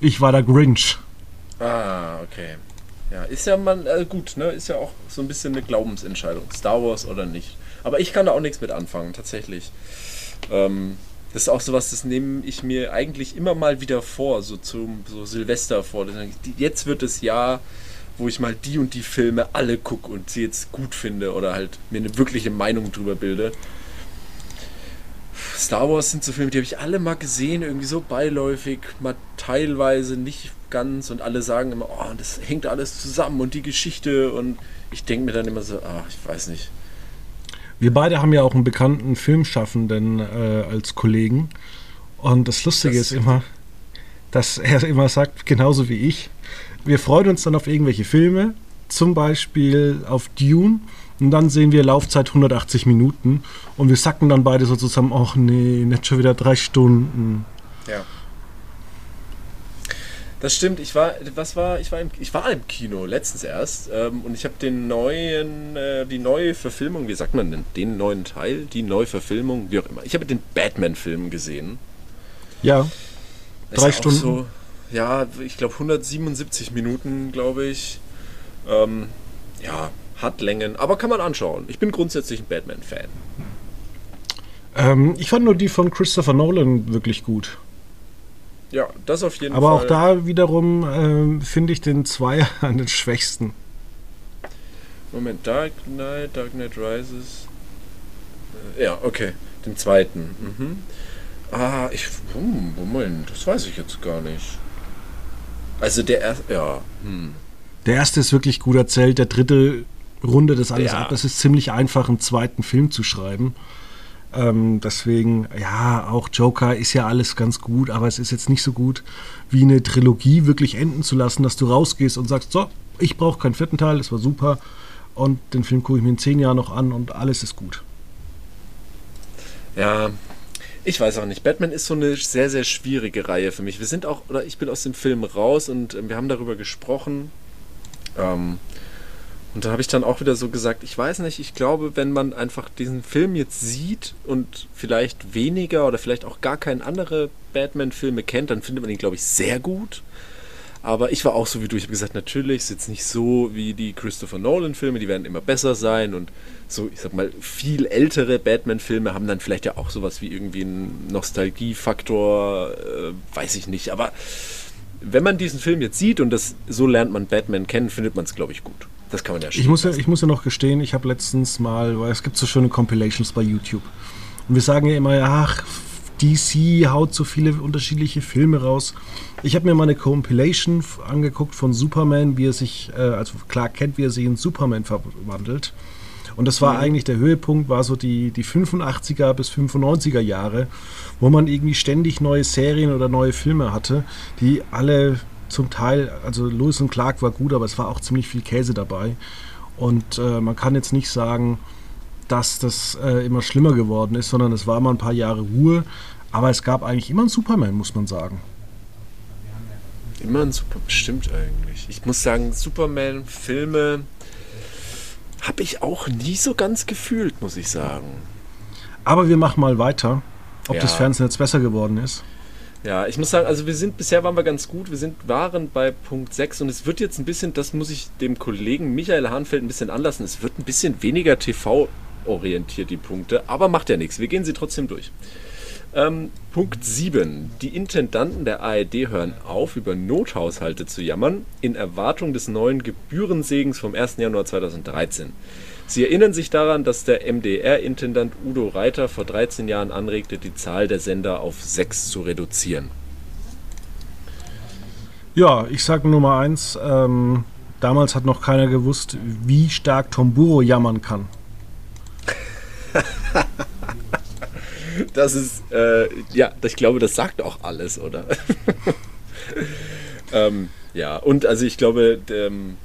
ich war der Grinch. Ah, okay. Ja, ist ja man, äh, gut, ne? Ist ja auch so ein bisschen eine Glaubensentscheidung. Star Wars oder nicht. Aber ich kann da auch nichts mit anfangen, tatsächlich. Ähm, das ist auch sowas, das nehme ich mir eigentlich immer mal wieder vor, so zum so Silvester vor. Jetzt wird das Jahr, wo ich mal die und die Filme alle gucke und sie jetzt gut finde oder halt mir eine wirkliche Meinung drüber bilde. Star Wars sind so Filme, die habe ich alle mal gesehen, irgendwie so beiläufig, mal teilweise nicht ganz und alle sagen immer, oh, das hängt alles zusammen und die Geschichte und ich denke mir dann immer so, ah, ich weiß nicht. Wir beide haben ja auch einen bekannten Filmschaffenden äh, als Kollegen. Und das Lustige Das- ist immer, dass er immer sagt, genauso wie ich, wir freuen uns dann auf irgendwelche Filme, zum Beispiel auf Dune. Und dann sehen wir Laufzeit 180 Minuten und wir sacken dann beide so zusammen, ach nee, nicht schon wieder drei Stunden. Ja. Das stimmt, ich war, was war, ich war im, ich war im Kino letztens erst ähm, und ich habe den neuen, äh, die neue Verfilmung, wie sagt man denn, den neuen Teil, die Neuverfilmung, wie auch immer. Ich habe den Batman-Film gesehen. Ja, Ist Drei Stunden? So, ja, ich glaube 177 Minuten, glaube ich. Ähm, ja, hat Längen, aber kann man anschauen. Ich bin grundsätzlich ein Batman-Fan. ähm, ich fand nur die von Christopher Nolan wirklich gut. Ja, das auf jeden Aber Fall. auch da wiederum ähm, finde ich den Zweier an den schwächsten. Moment, Dark Knight, Dark Knight Rises. Äh, Ja, okay. Den zweiten. Mhm. Ah, ich. Hm, Moment, das weiß ich jetzt gar nicht. Also der erste. Ja. Hm. Der erste ist wirklich gut erzählt, der dritte rundet das alles Ja. ab. Es ist ziemlich einfach, einen zweiten Film zu schreiben. Ähm, deswegen, ja, auch Joker ist ja alles ganz gut, aber es ist jetzt nicht so gut, wie eine Trilogie wirklich enden zu lassen, dass du rausgehst und sagst, so, ich brauche keinen vierten Teil, das war super. Und den Film gucke ich mir in zehn Jahren noch an und alles ist gut. Ja. Ich weiß auch nicht. Batman ist so eine sehr, sehr schwierige Reihe für mich. Wir sind auch, oder ich bin aus dem Film raus und ähm, wir haben darüber gesprochen. Ähm, und da habe ich dann auch wieder so gesagt, ich weiß nicht, ich glaube, wenn man einfach diesen Film jetzt sieht und vielleicht weniger oder vielleicht auch gar keine andere Batman-Filme kennt, dann findet man ihn, glaube ich, sehr gut. Aber ich war auch so wie du. Ich habe gesagt, natürlich ist jetzt nicht so wie die Christopher Nolan-Filme, die werden immer besser sein. Und so, ich sag mal, viel ältere Batman-Filme haben dann vielleicht ja auch sowas wie irgendwie einen Nostalgiefaktor, äh, weiß ich nicht. Aber wenn man diesen Film jetzt sieht und das so lernt man Batman kennen, findet man es, glaube ich, gut. Das kann man ja Ich muss ja, ich muss ja noch gestehen, ich habe letztens mal, weil es gibt so schöne Compilations bei YouTube. Und wir sagen ja immer, ach, DC haut so viele unterschiedliche Filme raus. Ich habe mir mal eine Compilation angeguckt von Superman, wie er sich, äh, also klar kennt, wie er sich in Superman verwandelt. Und das war eigentlich der Höhepunkt, war so die, die 85er bis 95er Jahre, wo man irgendwie ständig neue Serien oder neue Filme hatte, die alle zum Teil, also Lewis und Clark war gut, aber es war auch ziemlich viel Käse dabei. Und äh, man kann jetzt nicht sagen, dass das äh, immer schlimmer geworden ist, sondern es war mal ein paar Jahre Ruhe. Aber es gab eigentlich immer einen Superman, muss man sagen. Immer ein super, stimmt eigentlich. Ich muss sagen, Superman-Filme habe ich auch nie so ganz gefühlt, muss ich sagen. Aber wir machen mal weiter, ob Ja. das Fernsehen jetzt besser geworden ist. Ja, ich muss sagen, also wir sind, bisher waren wir ganz gut. Wir sind, waren bei Punkt 6 und es wird jetzt ein bisschen, das muss ich dem Kollegen Michael Hahnfeld ein bisschen anlassen, es wird ein bisschen weniger TV-orientiert, die Punkte, aber macht ja nichts. Wir gehen sie trotzdem durch. Ähm, Punkt 7. Die Intendanten der ARD hören auf, über Nothaushalte zu jammern, in Erwartung des neuen Gebührensegens vom 1. Januar 2013. Sie erinnern sich daran, dass der MDR-Intendant Udo Reiter vor 13 Jahren anregte, die Zahl der Sender auf sechs zu reduzieren. Ja, ich sage Nummer eins. Ähm, damals hat noch keiner gewusst, wie stark Tomburo jammern kann. das ist, äh, ja, ich glaube, das sagt auch alles, oder? ähm, ja, und also ich glaube, ähm,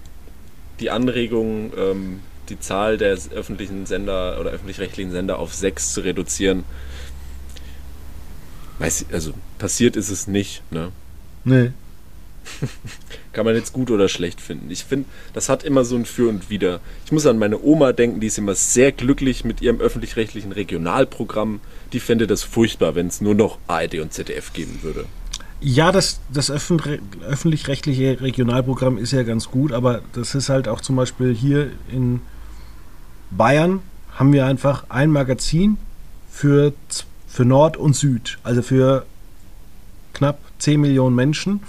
die Anregung, ähm, die Zahl der öffentlichen Sender oder öffentlich-rechtlichen Sender auf sechs zu reduzieren. Weiß, also passiert ist es nicht, ne? Nee. Kann man jetzt gut oder schlecht finden. Ich finde, das hat immer so ein Für und Wider. Ich muss an meine Oma denken, die ist immer sehr glücklich mit ihrem öffentlich-rechtlichen Regionalprogramm. Die fände das furchtbar, wenn es nur noch ARD und ZDF geben würde. Ja, das, das öffentlich-rechtliche Regionalprogramm ist ja ganz gut, aber das ist halt auch zum Beispiel hier in Bayern haben wir einfach ein Magazin für, für Nord und Süd, also für knapp 10 Millionen Menschen,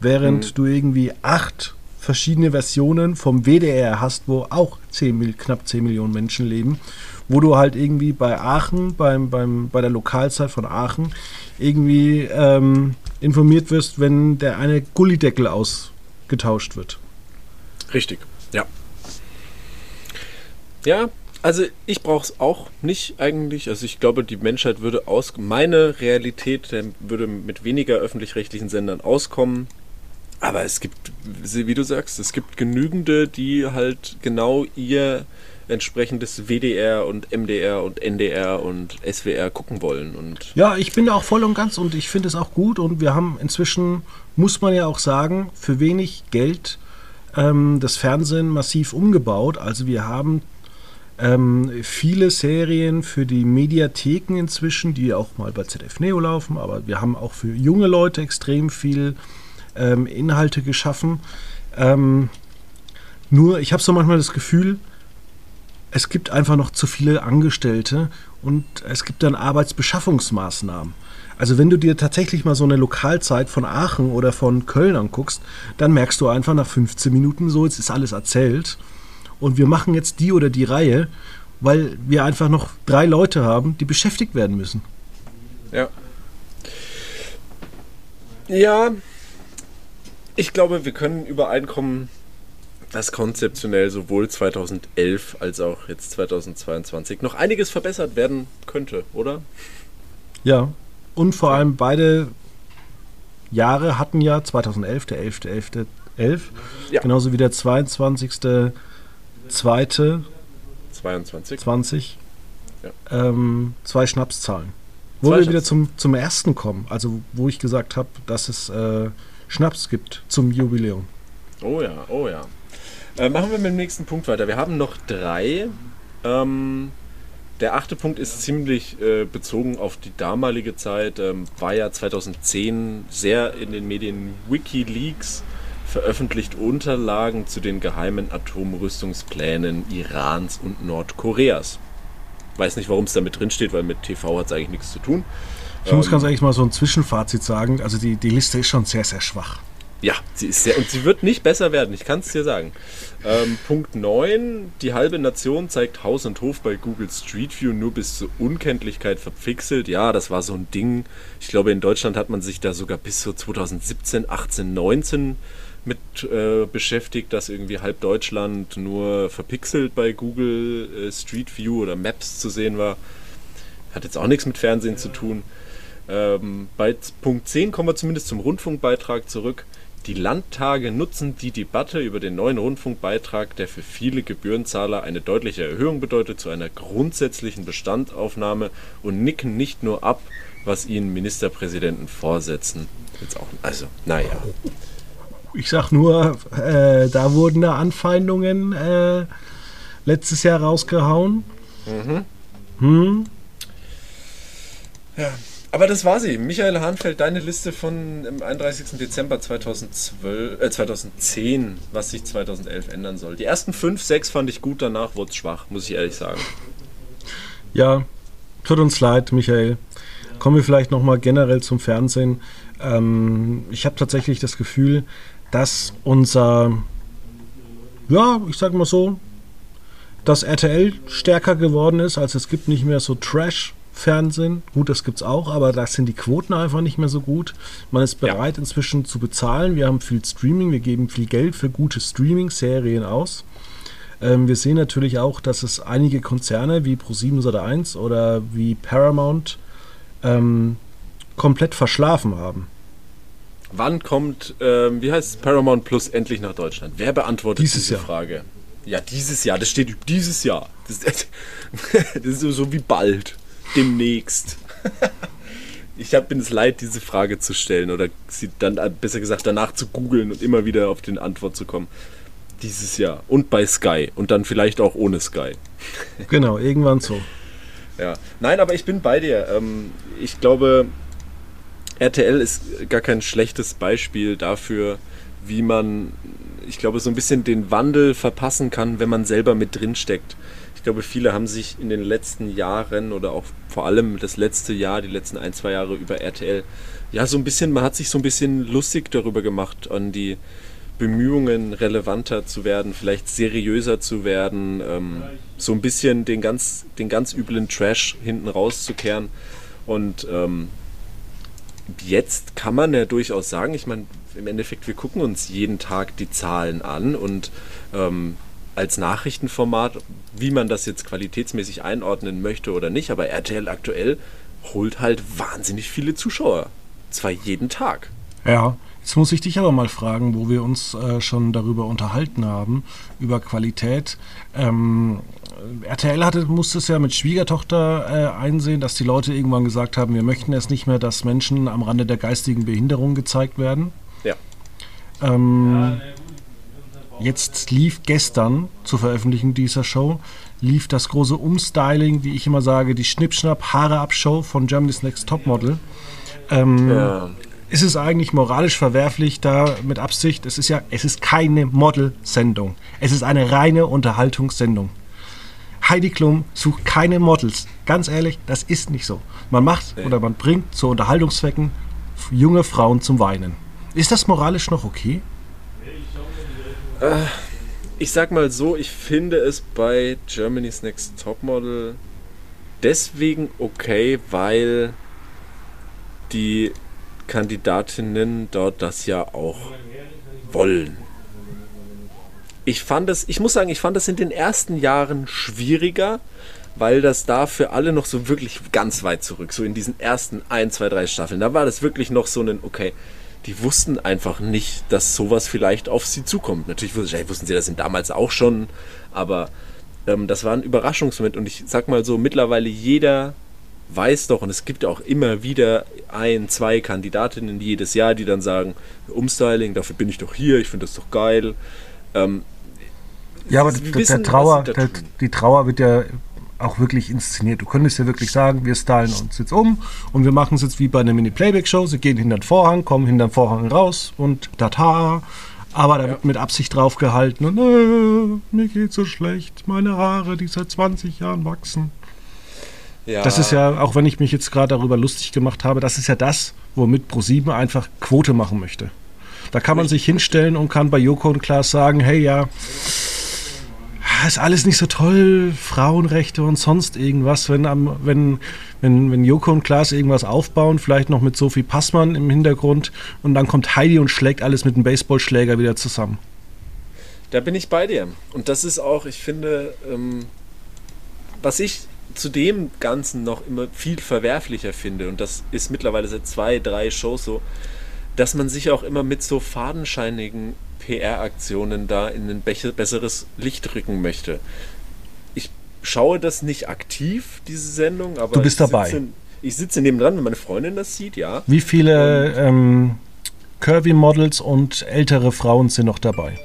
während mhm. du irgendwie acht verschiedene Versionen vom WDR hast, wo auch 10, knapp 10 Millionen Menschen leben, wo du halt irgendwie bei Aachen, beim, beim, bei der Lokalzeit von Aachen, irgendwie ähm, informiert wirst, wenn der eine Gullideckel ausgetauscht wird. Richtig, ja. Ja, also ich brauche es auch nicht eigentlich. Also ich glaube, die Menschheit würde aus meine Realität würde mit weniger öffentlich-rechtlichen Sendern auskommen. Aber es gibt, wie du sagst, es gibt genügende, die halt genau ihr entsprechendes WDR und MDR und NDR und SWR gucken wollen. Und ja, ich bin da auch voll und ganz und ich finde es auch gut. Und wir haben inzwischen, muss man ja auch sagen, für wenig Geld ähm, das Fernsehen massiv umgebaut. Also wir haben ähm, viele Serien für die Mediatheken inzwischen, die auch mal bei ZDF Neo laufen, aber wir haben auch für junge Leute extrem viel ähm, Inhalte geschaffen. Ähm, nur, ich habe so manchmal das Gefühl, es gibt einfach noch zu viele Angestellte und es gibt dann Arbeitsbeschaffungsmaßnahmen. Also wenn du dir tatsächlich mal so eine Lokalzeit von Aachen oder von Köln anguckst, dann merkst du einfach nach 15 Minuten so, jetzt ist alles erzählt und wir machen jetzt die oder die Reihe, weil wir einfach noch drei Leute haben, die beschäftigt werden müssen. Ja. Ja, ich glaube, wir können übereinkommen, dass konzeptionell sowohl 2011 als auch jetzt 2022 noch einiges verbessert werden könnte, oder? Ja, und vor allem beide Jahre hatten ja 2011, der 11.11.11, 11, ja. genauso wie der 22 zweite 22 20 ja. ähm, zwei Schnapszahlen. Wo zwei wir wieder zum, zum ersten kommen, also wo ich gesagt habe, dass es äh, Schnaps gibt zum Jubiläum. Oh ja, oh ja. Äh, machen wir mit dem nächsten Punkt weiter. Wir haben noch drei. Ähm, der achte Punkt ist ziemlich äh, bezogen auf die damalige Zeit. Ähm, war ja 2010 sehr in den Medien WikiLeaks veröffentlicht Unterlagen zu den geheimen Atomrüstungsplänen Irans und Nordkoreas. Weiß nicht, warum es da mit drin steht, weil mit TV hat es eigentlich nichts zu tun. Ich muss ähm, ganz ehrlich mal so ein Zwischenfazit sagen. Also die, die Liste ist schon sehr, sehr schwach. Ja, sie ist sehr, und sie wird nicht besser werden, ich kann es dir sagen. Ähm, Punkt 9. Die halbe Nation zeigt Haus und Hof bei Google Street View nur bis zur Unkenntlichkeit verpixelt. Ja, das war so ein Ding. Ich glaube, in Deutschland hat man sich da sogar bis zu 2017, 18, 19 mit äh, beschäftigt, dass irgendwie halb Deutschland nur verpixelt bei Google äh, Street View oder Maps zu sehen war. Hat jetzt auch nichts mit Fernsehen zu tun. Ähm, bei Punkt 10 kommen wir zumindest zum Rundfunkbeitrag zurück. Die Landtage nutzen die Debatte über den neuen Rundfunkbeitrag, der für viele Gebührenzahler eine deutliche Erhöhung bedeutet, zu einer grundsätzlichen Bestandaufnahme und nicken nicht nur ab, was ihnen Ministerpräsidenten vorsetzen. Jetzt auch, also, naja. Ich sag nur, äh, da wurden da Anfeindungen äh, letztes Jahr rausgehauen. Mhm. Hm? Ja, Aber das war sie. Michael Hahnfeld, deine Liste von im 31. Dezember 2012, äh, 2010, was sich 2011 ändern soll. Die ersten fünf, sechs fand ich gut, danach wurde es schwach, muss ich ehrlich sagen. Ja, tut uns leid, Michael. Kommen wir vielleicht nochmal generell zum Fernsehen. Ähm, ich habe tatsächlich das Gefühl, dass unser, ja, ich sag mal so, dass RTL stärker geworden ist. Also es gibt nicht mehr so Trash Fernsehen. Gut, das gibt es auch, aber da sind die Quoten einfach nicht mehr so gut. Man ist bereit ja. inzwischen zu bezahlen. Wir haben viel Streaming, wir geben viel Geld für gute Streaming-Serien aus. Ähm, wir sehen natürlich auch, dass es einige Konzerne wie Pro7 oder 1 oder wie Paramount ähm, komplett verschlafen haben. Wann kommt, ähm, wie heißt Paramount Plus endlich nach Deutschland? Wer beantwortet dieses diese Jahr. Frage? Ja, dieses Jahr, das steht dieses Jahr. Das, das ist so wie bald demnächst. ich hab, bin es leid, diese Frage zu stellen oder sie dann besser gesagt danach zu googeln und immer wieder auf den Antwort zu kommen. Dieses Jahr und bei Sky und dann vielleicht auch ohne Sky. genau, irgendwann so. Ja, nein, aber ich bin bei dir. Ähm, ich glaube, RTL ist gar kein schlechtes Beispiel dafür, wie man, ich glaube, so ein bisschen den Wandel verpassen kann, wenn man selber mit drin steckt. Ich glaube, viele haben sich in den letzten Jahren oder auch vor allem das letzte Jahr, die letzten ein, zwei Jahre über RTL, ja, so ein bisschen, man hat sich so ein bisschen lustig darüber gemacht, an die Bemühungen, relevanter zu werden, vielleicht seriöser zu werden, ähm, so ein bisschen den ganz, den ganz üblen Trash hinten rauszukehren. Und ähm, jetzt kann man ja durchaus sagen, ich meine, im Endeffekt, wir gucken uns jeden Tag die Zahlen an und ähm, als Nachrichtenformat, wie man das jetzt qualitätsmäßig einordnen möchte oder nicht, aber RTL aktuell holt halt wahnsinnig viele Zuschauer. Zwar jeden Tag. Ja, jetzt muss ich dich aber mal fragen, wo wir uns äh, schon darüber unterhalten haben, über Qualität. Ähm, RTL hatte, musste es ja mit Schwiegertochter äh, einsehen, dass die Leute irgendwann gesagt haben, wir möchten es nicht mehr, dass Menschen am Rande der geistigen Behinderung gezeigt werden. Ja. Ähm, Jetzt lief gestern zur Veröffentlichung dieser Show lief das große Umstyling, wie ich immer sage, die Schnippschnapp Haare ab Show von Germany's Next Topmodel. Ähm, ja. Ist es eigentlich moralisch verwerflich, da mit Absicht? Es ist ja, es ist keine Model-Sendung. Es ist eine reine Unterhaltungssendung. Heidi Klum sucht keine Models. Ganz ehrlich, das ist nicht so. Man macht oder man bringt zu Unterhaltungszwecken junge Frauen zum Weinen. Ist das moralisch noch okay? Äh, ich sag mal so, ich finde es bei Germany's Next Topmodel deswegen okay, weil die Kandidatinnen dort das ja auch wollen. Ich fand es, ich muss sagen, ich fand es in den ersten Jahren schwieriger, weil das da für alle noch so wirklich ganz weit zurück, so in diesen ersten 1, 2, 3 Staffeln, da war das wirklich noch so ein, okay, die wussten einfach nicht, dass sowas vielleicht auf sie zukommt. Natürlich wussten sie das damals auch schon, aber ähm, das war ein Überraschungsmoment und ich sag mal so, mittlerweile jeder weiß doch, und es gibt auch immer wieder ein, zwei Kandidatinnen jedes Jahr, die dann sagen, Umstyling, dafür bin ich doch hier, ich finde das doch geil. Ähm, ja, aber der, wissen, der Trauer, der, die Trauer wird ja auch wirklich inszeniert. Du könntest ja wirklich sagen, wir stylen uns jetzt um und wir machen es jetzt wie bei einer Mini-Playback-Show. Sie gehen hinter den Vorhang, kommen hinter den Vorhang raus und tata. Aber da wird ja. mit Absicht draufgehalten und äh, mir geht so schlecht. Meine Haare, die seit 20 Jahren wachsen. Ja. Das ist ja, auch wenn ich mich jetzt gerade darüber lustig gemacht habe, das ist ja das, womit ProSieben einfach Quote machen möchte. Da kann man sich hinstellen und kann bei Joko und Klaas sagen, hey ja, ist alles nicht so toll, Frauenrechte und sonst irgendwas, wenn, wenn, wenn, wenn Joko und Klaas irgendwas aufbauen, vielleicht noch mit Sophie Passmann im Hintergrund und dann kommt Heidi und schlägt alles mit einem Baseballschläger wieder zusammen. Da bin ich bei dir. Und das ist auch, ich finde, ähm, was ich zu dem Ganzen noch immer viel verwerflicher finde, und das ist mittlerweile seit zwei, drei Shows so, dass man sich auch immer mit so fadenscheinigen PR-Aktionen da in ein besseres Licht rücken möchte. Ich schaue das nicht aktiv, diese Sendung, aber du bist dabei. Sitze, ich sitze neben dran, wenn meine Freundin das sieht, ja. Wie viele ähm, Curvy-Models und ältere Frauen sind noch dabei?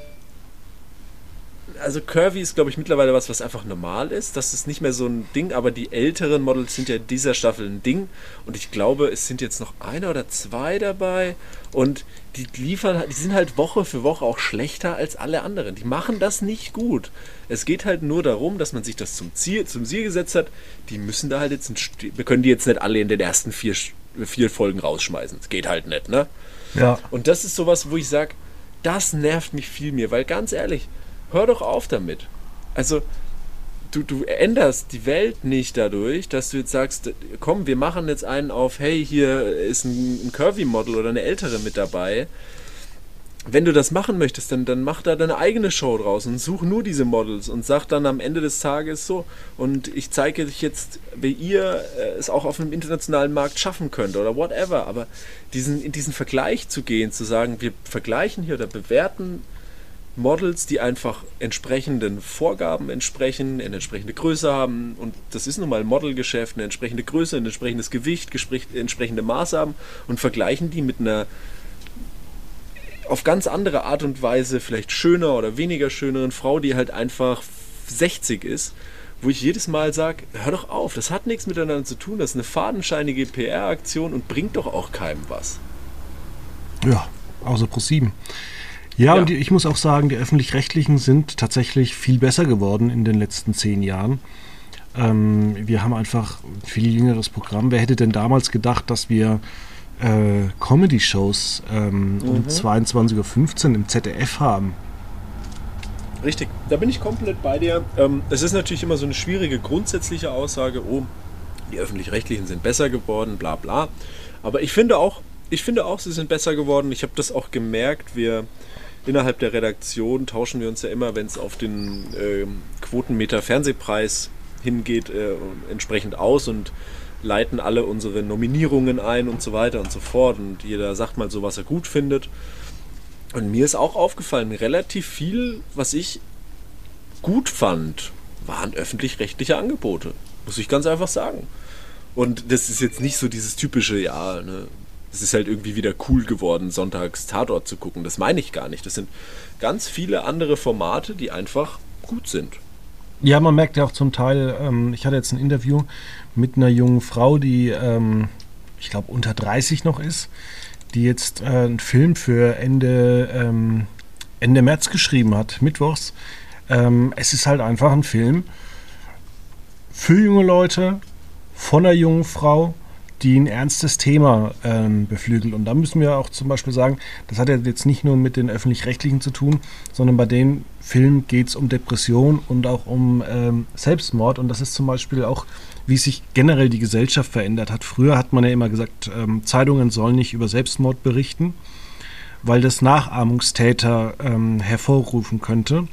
Also Curvy ist, glaube ich, mittlerweile was, was einfach normal ist. Das ist nicht mehr so ein Ding, aber die älteren Models sind ja in dieser Staffel ein Ding. Und ich glaube, es sind jetzt noch einer oder zwei dabei. Und die liefern, die sind halt Woche für Woche auch schlechter als alle anderen. Die machen das nicht gut. Es geht halt nur darum, dass man sich das zum Ziel, zum Ziel gesetzt hat. Die müssen da halt jetzt, ein, wir können die jetzt nicht alle in den ersten vier, vier Folgen rausschmeißen. Es geht halt nicht, ne? Ja. Und das ist sowas, wo ich sage, das nervt mich viel mehr, weil ganz ehrlich, hör doch auf damit. Also, du, du änderst die Welt nicht dadurch, dass du jetzt sagst, komm, wir machen jetzt einen auf, hey, hier ist ein, ein Curvy-Model oder eine ältere mit dabei. Wenn du das machen möchtest, dann, dann mach da deine eigene Show draus und such nur diese Models und sag dann am Ende des Tages so, und ich zeige dich jetzt, wie ihr äh, es auch auf einem internationalen Markt schaffen könnt oder whatever. Aber diesen, in diesen Vergleich zu gehen, zu sagen, wir vergleichen hier oder bewerten Models, die einfach entsprechenden Vorgaben entsprechen, eine entsprechende Größe haben und das ist nun mal ein Modelgeschäft, eine entsprechende Größe, ein entsprechendes Gewicht, entsprechende Maße haben und vergleichen die mit einer auf ganz andere Art und Weise vielleicht schöner oder weniger schöneren Frau, die halt einfach 60 ist, wo ich jedes Mal sage, hör doch auf, das hat nichts miteinander zu tun, das ist eine fadenscheinige PR-Aktion und bringt doch auch keinem was. Ja, außer Pro 7. Ja, ja, und ich muss auch sagen, die öffentlich-rechtlichen sind tatsächlich viel besser geworden in den letzten zehn Jahren. Ähm, wir haben einfach ein viel jüngeres Programm. Wer hätte denn damals gedacht, dass wir äh, Comedy-Shows ähm, mhm. um 22.15 Uhr im ZDF haben? Richtig, da bin ich komplett bei dir. Ähm, es ist natürlich immer so eine schwierige grundsätzliche Aussage, oh, die öffentlich-rechtlichen sind besser geworden, bla bla. Aber ich finde auch, ich finde auch, sie sind besser geworden. Ich habe das auch gemerkt. Wir innerhalb der Redaktion tauschen wir uns ja immer, wenn es auf den äh, Quotenmeter Fernsehpreis hingeht, äh, entsprechend aus und leiten alle unsere Nominierungen ein und so weiter und so fort. Und jeder sagt mal so, was er gut findet. Und mir ist auch aufgefallen, relativ viel, was ich gut fand, waren öffentlich-rechtliche Angebote. Muss ich ganz einfach sagen. Und das ist jetzt nicht so dieses typische, ja, ne, es ist halt irgendwie wieder cool geworden, sonntags Tatort zu gucken. Das meine ich gar nicht. Das sind ganz viele andere Formate, die einfach gut sind. Ja, man merkt ja auch zum Teil, ähm, ich hatte jetzt ein Interview mit einer jungen Frau, die, ähm, ich glaube, unter 30 noch ist, die jetzt äh, einen Film für Ende, ähm, Ende März geschrieben hat, mittwochs. Ähm, es ist halt einfach ein Film für junge Leute, von einer jungen Frau, die ein ernstes Thema ähm, beflügelt. Und da müssen wir auch zum Beispiel sagen, das hat ja jetzt nicht nur mit den öffentlich-rechtlichen zu tun, sondern bei den Filmen geht es um Depression und auch um ähm, Selbstmord. Und das ist zum Beispiel auch, wie sich generell die Gesellschaft verändert hat. Früher hat man ja immer gesagt, ähm, Zeitungen sollen nicht über Selbstmord berichten, weil das Nachahmungstäter ähm, hervorrufen könnte.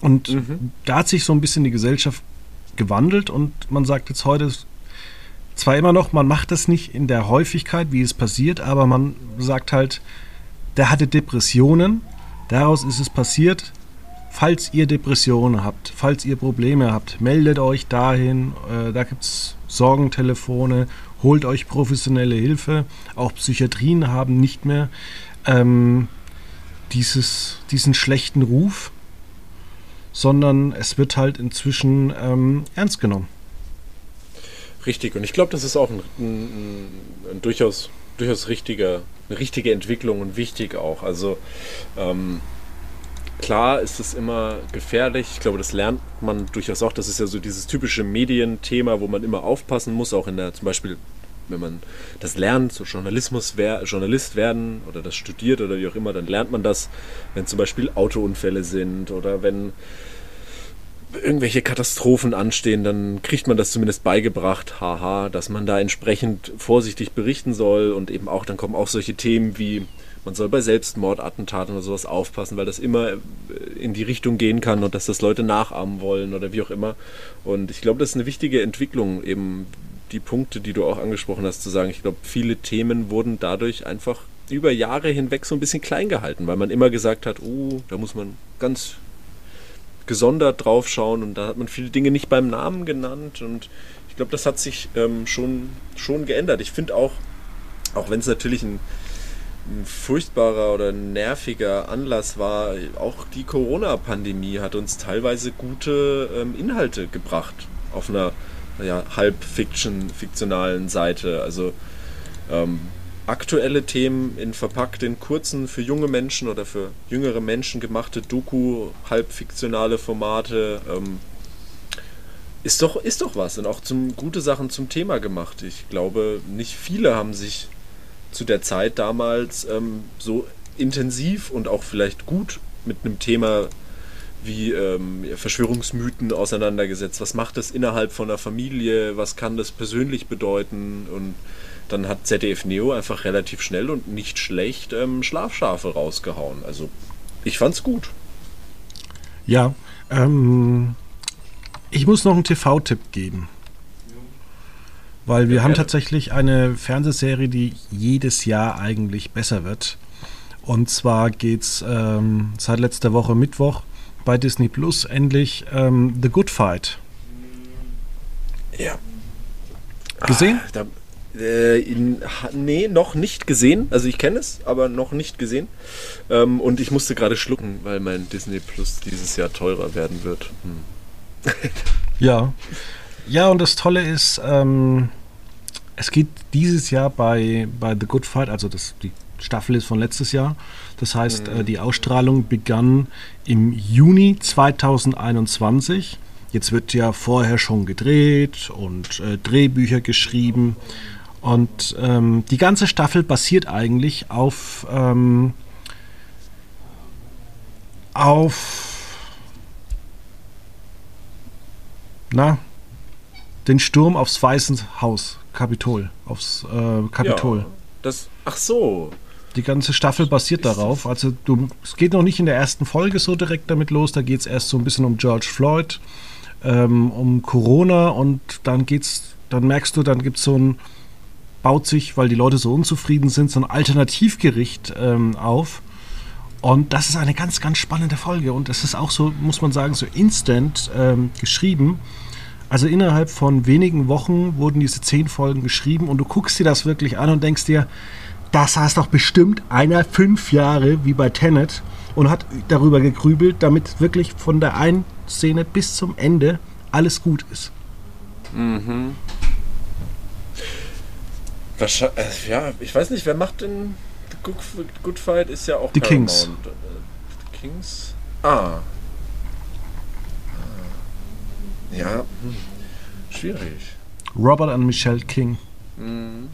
Und mhm. da hat sich so ein bisschen die Gesellschaft gewandelt und man sagt jetzt heute, zwar immer noch, man macht das nicht in der Häufigkeit, wie es passiert, aber man sagt halt, der hatte Depressionen, daraus ist es passiert. Falls ihr Depressionen habt, falls ihr Probleme habt, meldet euch dahin. Äh, da gibt es Sorgentelefone, holt euch professionelle Hilfe. Auch Psychiatrien haben nicht mehr ähm, dieses, diesen schlechten Ruf, sondern es wird halt inzwischen ähm, ernst genommen. Richtig, und ich glaube, das ist auch ein, ein, ein, durchaus, durchaus richtiger, eine richtige Entwicklung und wichtig auch. Also ähm, klar ist es immer gefährlich. Ich glaube, das lernt man durchaus auch. Das ist ja so dieses typische Medienthema, wo man immer aufpassen muss, auch in der zum Beispiel wenn man das lernt, so Journalismus wer, Journalist werden oder das studiert oder wie auch immer, dann lernt man das, wenn zum Beispiel Autounfälle sind oder wenn irgendwelche Katastrophen anstehen, dann kriegt man das zumindest beigebracht, haha, dass man da entsprechend vorsichtig berichten soll und eben auch, dann kommen auch solche Themen wie, man soll bei Selbstmordattentaten oder sowas aufpassen, weil das immer äh, in die Richtung gehen kann und dass das Leute nachahmen wollen oder wie auch immer. Und ich glaube, das ist eine wichtige Entwicklung, eben die Punkte, die du auch angesprochen hast, zu sagen, ich glaube, viele Themen wurden dadurch einfach über Jahre hinweg so ein bisschen klein gehalten, weil man immer gesagt hat, oh, da muss man ganz gesondert drauf schauen und da hat man viele Dinge nicht beim Namen genannt und ich glaube, das hat sich ähm, schon, schon geändert. Ich finde auch, auch wenn es natürlich ein, ein furchtbarer oder nerviger Anlass war, auch die Corona-Pandemie hat uns teilweise gute ähm, Inhalte gebracht auf einer ja, halb Fiction, fiktionalen Seite. Also ähm, aktuelle Themen in verpackt in kurzen für junge Menschen oder für jüngere Menschen gemachte Doku, halb fiktionale Formate. Ähm, ist doch, ist doch was und auch zum, gute Sachen zum Thema gemacht. Ich glaube, nicht viele haben sich zu der Zeit damals ähm, so intensiv und auch vielleicht gut mit einem Thema wie ähm, Verschwörungsmythen auseinandergesetzt. Was macht das innerhalb von einer Familie? Was kann das persönlich bedeuten? Und dann hat ZDF Neo einfach relativ schnell und nicht schlecht ähm, Schlafschafe rausgehauen. Also ich fand's gut. Ja, ähm, ich muss noch einen TV-Tipp geben. Weil wir ja, haben tatsächlich eine Fernsehserie, die jedes Jahr eigentlich besser wird. Und zwar geht's ähm, seit letzter Woche Mittwoch bei Disney Plus endlich ähm, The Good Fight. Ja. Gesehen? Ah, da, äh, in, nee, noch nicht gesehen. Also ich kenne es, aber noch nicht gesehen. Ähm, und ich musste gerade schlucken, weil mein Disney Plus dieses Jahr teurer werden wird. Hm. ja. Ja, und das Tolle ist, ähm, es geht dieses Jahr bei, bei The Good Fight, also das, die Staffel ist von letztes Jahr. Das heißt, mhm. äh, die Ausstrahlung begann im Juni 2021. Jetzt wird ja vorher schon gedreht und äh, Drehbücher geschrieben. Und ähm, die ganze Staffel basiert eigentlich auf, ähm, auf na, den Sturm aufs Weiße Haus, Kapitol, aufs äh, Kapitol. Ja, das, ach so. Die ganze Staffel basiert darauf. Also du, es geht noch nicht in der ersten Folge so direkt damit los. Da geht es erst so ein bisschen um George Floyd, ähm, um Corona und dann geht's, dann merkst du, dann gibt es so ein baut sich, weil die Leute so unzufrieden sind, so ein Alternativgericht ähm, auf. Und das ist eine ganz, ganz spannende Folge. Und das ist auch so, muss man sagen, so instant ähm, geschrieben. Also innerhalb von wenigen Wochen wurden diese zehn Folgen geschrieben und du guckst dir das wirklich an und denkst dir, das heißt doch bestimmt einer fünf Jahre wie bei Tenet und hat darüber gegrübelt, damit wirklich von der einen Szene bis zum Ende alles gut ist. Mhm. Wahrscheinlich, äh, ja, ich weiß nicht, wer macht denn Good, Good Fight ist ja auch Die Paramount. Kings. Die Kings? Ah. ah. Ja, hm. schwierig. Robert und Michelle King. Mhm.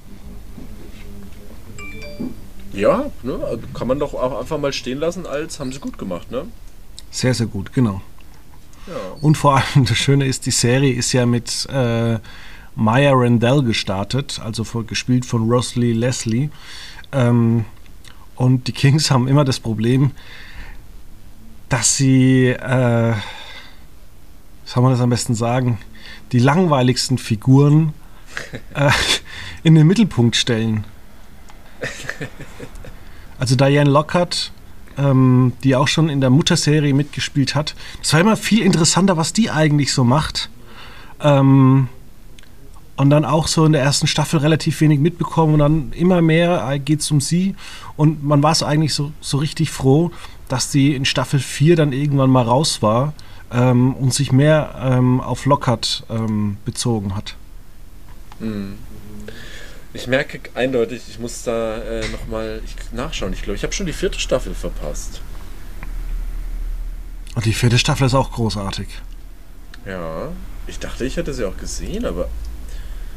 Ja, ne, also kann man doch auch einfach mal stehen lassen, als haben sie gut gemacht, ne? Sehr, sehr gut, genau. Ja. Und vor allem das Schöne ist, die Serie ist ja mit äh, Maya Randell gestartet, also von, gespielt von Rosalie Leslie. Ähm, und die Kings haben immer das Problem, dass sie, äh, soll man das am besten sagen, die langweiligsten Figuren äh, in den Mittelpunkt stellen. Also Diane Lockhart, ähm, die auch schon in der Mutterserie mitgespielt hat. Es war immer viel interessanter, was die eigentlich so macht. Ähm, und dann auch so in der ersten Staffel relativ wenig mitbekommen und dann immer mehr äh, geht es um sie und man war es eigentlich so, so richtig froh, dass sie in Staffel 4 dann irgendwann mal raus war ähm, und sich mehr ähm, auf Lockhart ähm, bezogen hat. Mhm. Ich merke eindeutig, ich muss da äh, nochmal nachschauen. Ich glaube, ich habe schon die vierte Staffel verpasst. Und die vierte Staffel ist auch großartig. Ja, ich dachte, ich hätte sie auch gesehen, aber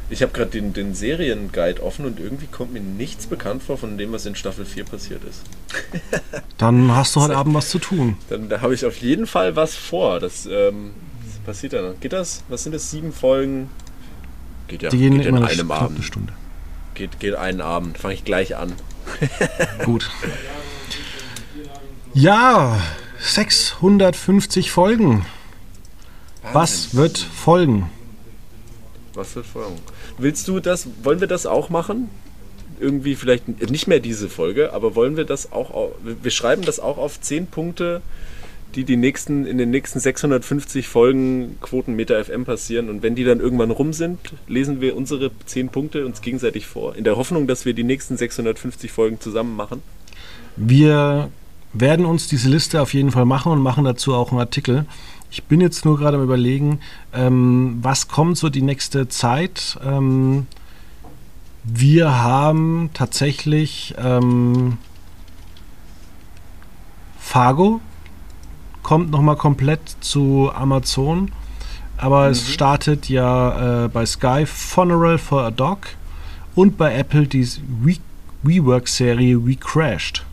ich habe gerade den, den Serienguide offen und irgendwie kommt mir nichts bekannt vor von dem, was in Staffel 4 passiert ist. dann hast du heute Abend was zu tun. Dann da habe ich auf jeden Fall was vor. Das, ähm, was passiert dann. Geht das? Was sind das? Sieben Folgen? Geht ja Die gehen geht in einem Abend. Eine Stunde. Geht, geht einen Abend. Fange ich gleich an. Gut. Ja, 650 Folgen. Wahnsinn. Was wird folgen? Was wird folgen? Willst du das, wollen wir das auch machen? Irgendwie vielleicht nicht mehr diese Folge, aber wollen wir das auch, wir schreiben das auch auf 10 Punkte, die die nächsten, in den nächsten 650 Folgen Quotenmeter FM passieren. Und wenn die dann irgendwann rum sind, lesen wir unsere 10 Punkte uns gegenseitig vor. In der Hoffnung, dass wir die nächsten 650 Folgen zusammen machen. Wir werden uns diese Liste auf jeden Fall machen und machen dazu auch einen Artikel. Ich bin jetzt nur gerade am Überlegen, ähm, was kommt so die nächste Zeit. Ähm, wir haben tatsächlich ähm, Fargo kommt nochmal komplett zu Amazon, aber mhm. es startet ja äh, bei Sky Funeral for a Dog und bei Apple die WeWork-Serie We Crashed.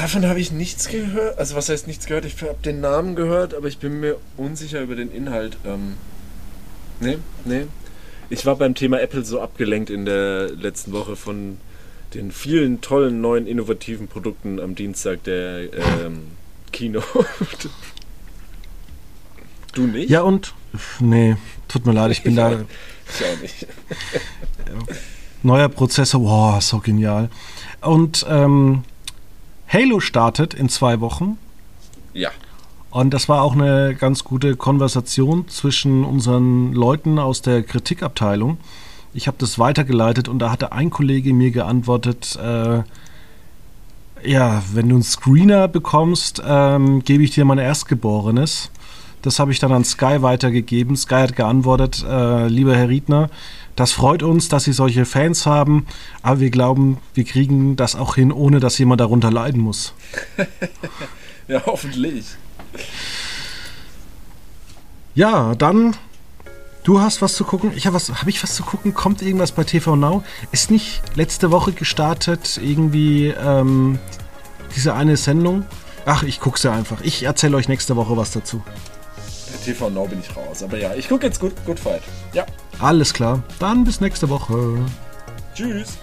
Davon habe ich nichts gehört. Also was heißt nichts gehört? Ich habe den Namen gehört, aber ich bin mir unsicher über den Inhalt. Ähm, nee, nee. Ich war beim Thema Apple so abgelenkt in der letzten Woche von den vielen tollen neuen innovativen Produkten am Dienstag der ähm, Kino. du nicht? Ja und? Nee, tut mir leid, ich bin da. Ich auch nicht. Neuer Prozessor, wow, so genial. Und ähm, Halo startet in zwei Wochen. Ja. Und das war auch eine ganz gute Konversation zwischen unseren Leuten aus der Kritikabteilung. Ich habe das weitergeleitet und da hatte ein Kollege mir geantwortet, äh, ja, wenn du einen Screener bekommst, ähm, gebe ich dir mein Erstgeborenes. Das habe ich dann an Sky weitergegeben. Sky hat geantwortet, äh, lieber Herr Riedner, das freut uns, dass Sie solche Fans haben, aber wir glauben, wir kriegen das auch hin, ohne dass jemand darunter leiden muss. ja, hoffentlich. Ja, dann. Du hast was zu gucken. Ich habe was. Habe ich was zu gucken? Kommt irgendwas bei TV Now? Ist nicht letzte Woche gestartet irgendwie ähm, diese eine Sendung? Ach, ich gucke sie einfach. Ich erzähle euch nächste Woche was dazu. TV Now bin ich raus. Aber ja, ich gucke jetzt gut, Good Fight. Ja. Alles klar. Dann bis nächste Woche. Tschüss.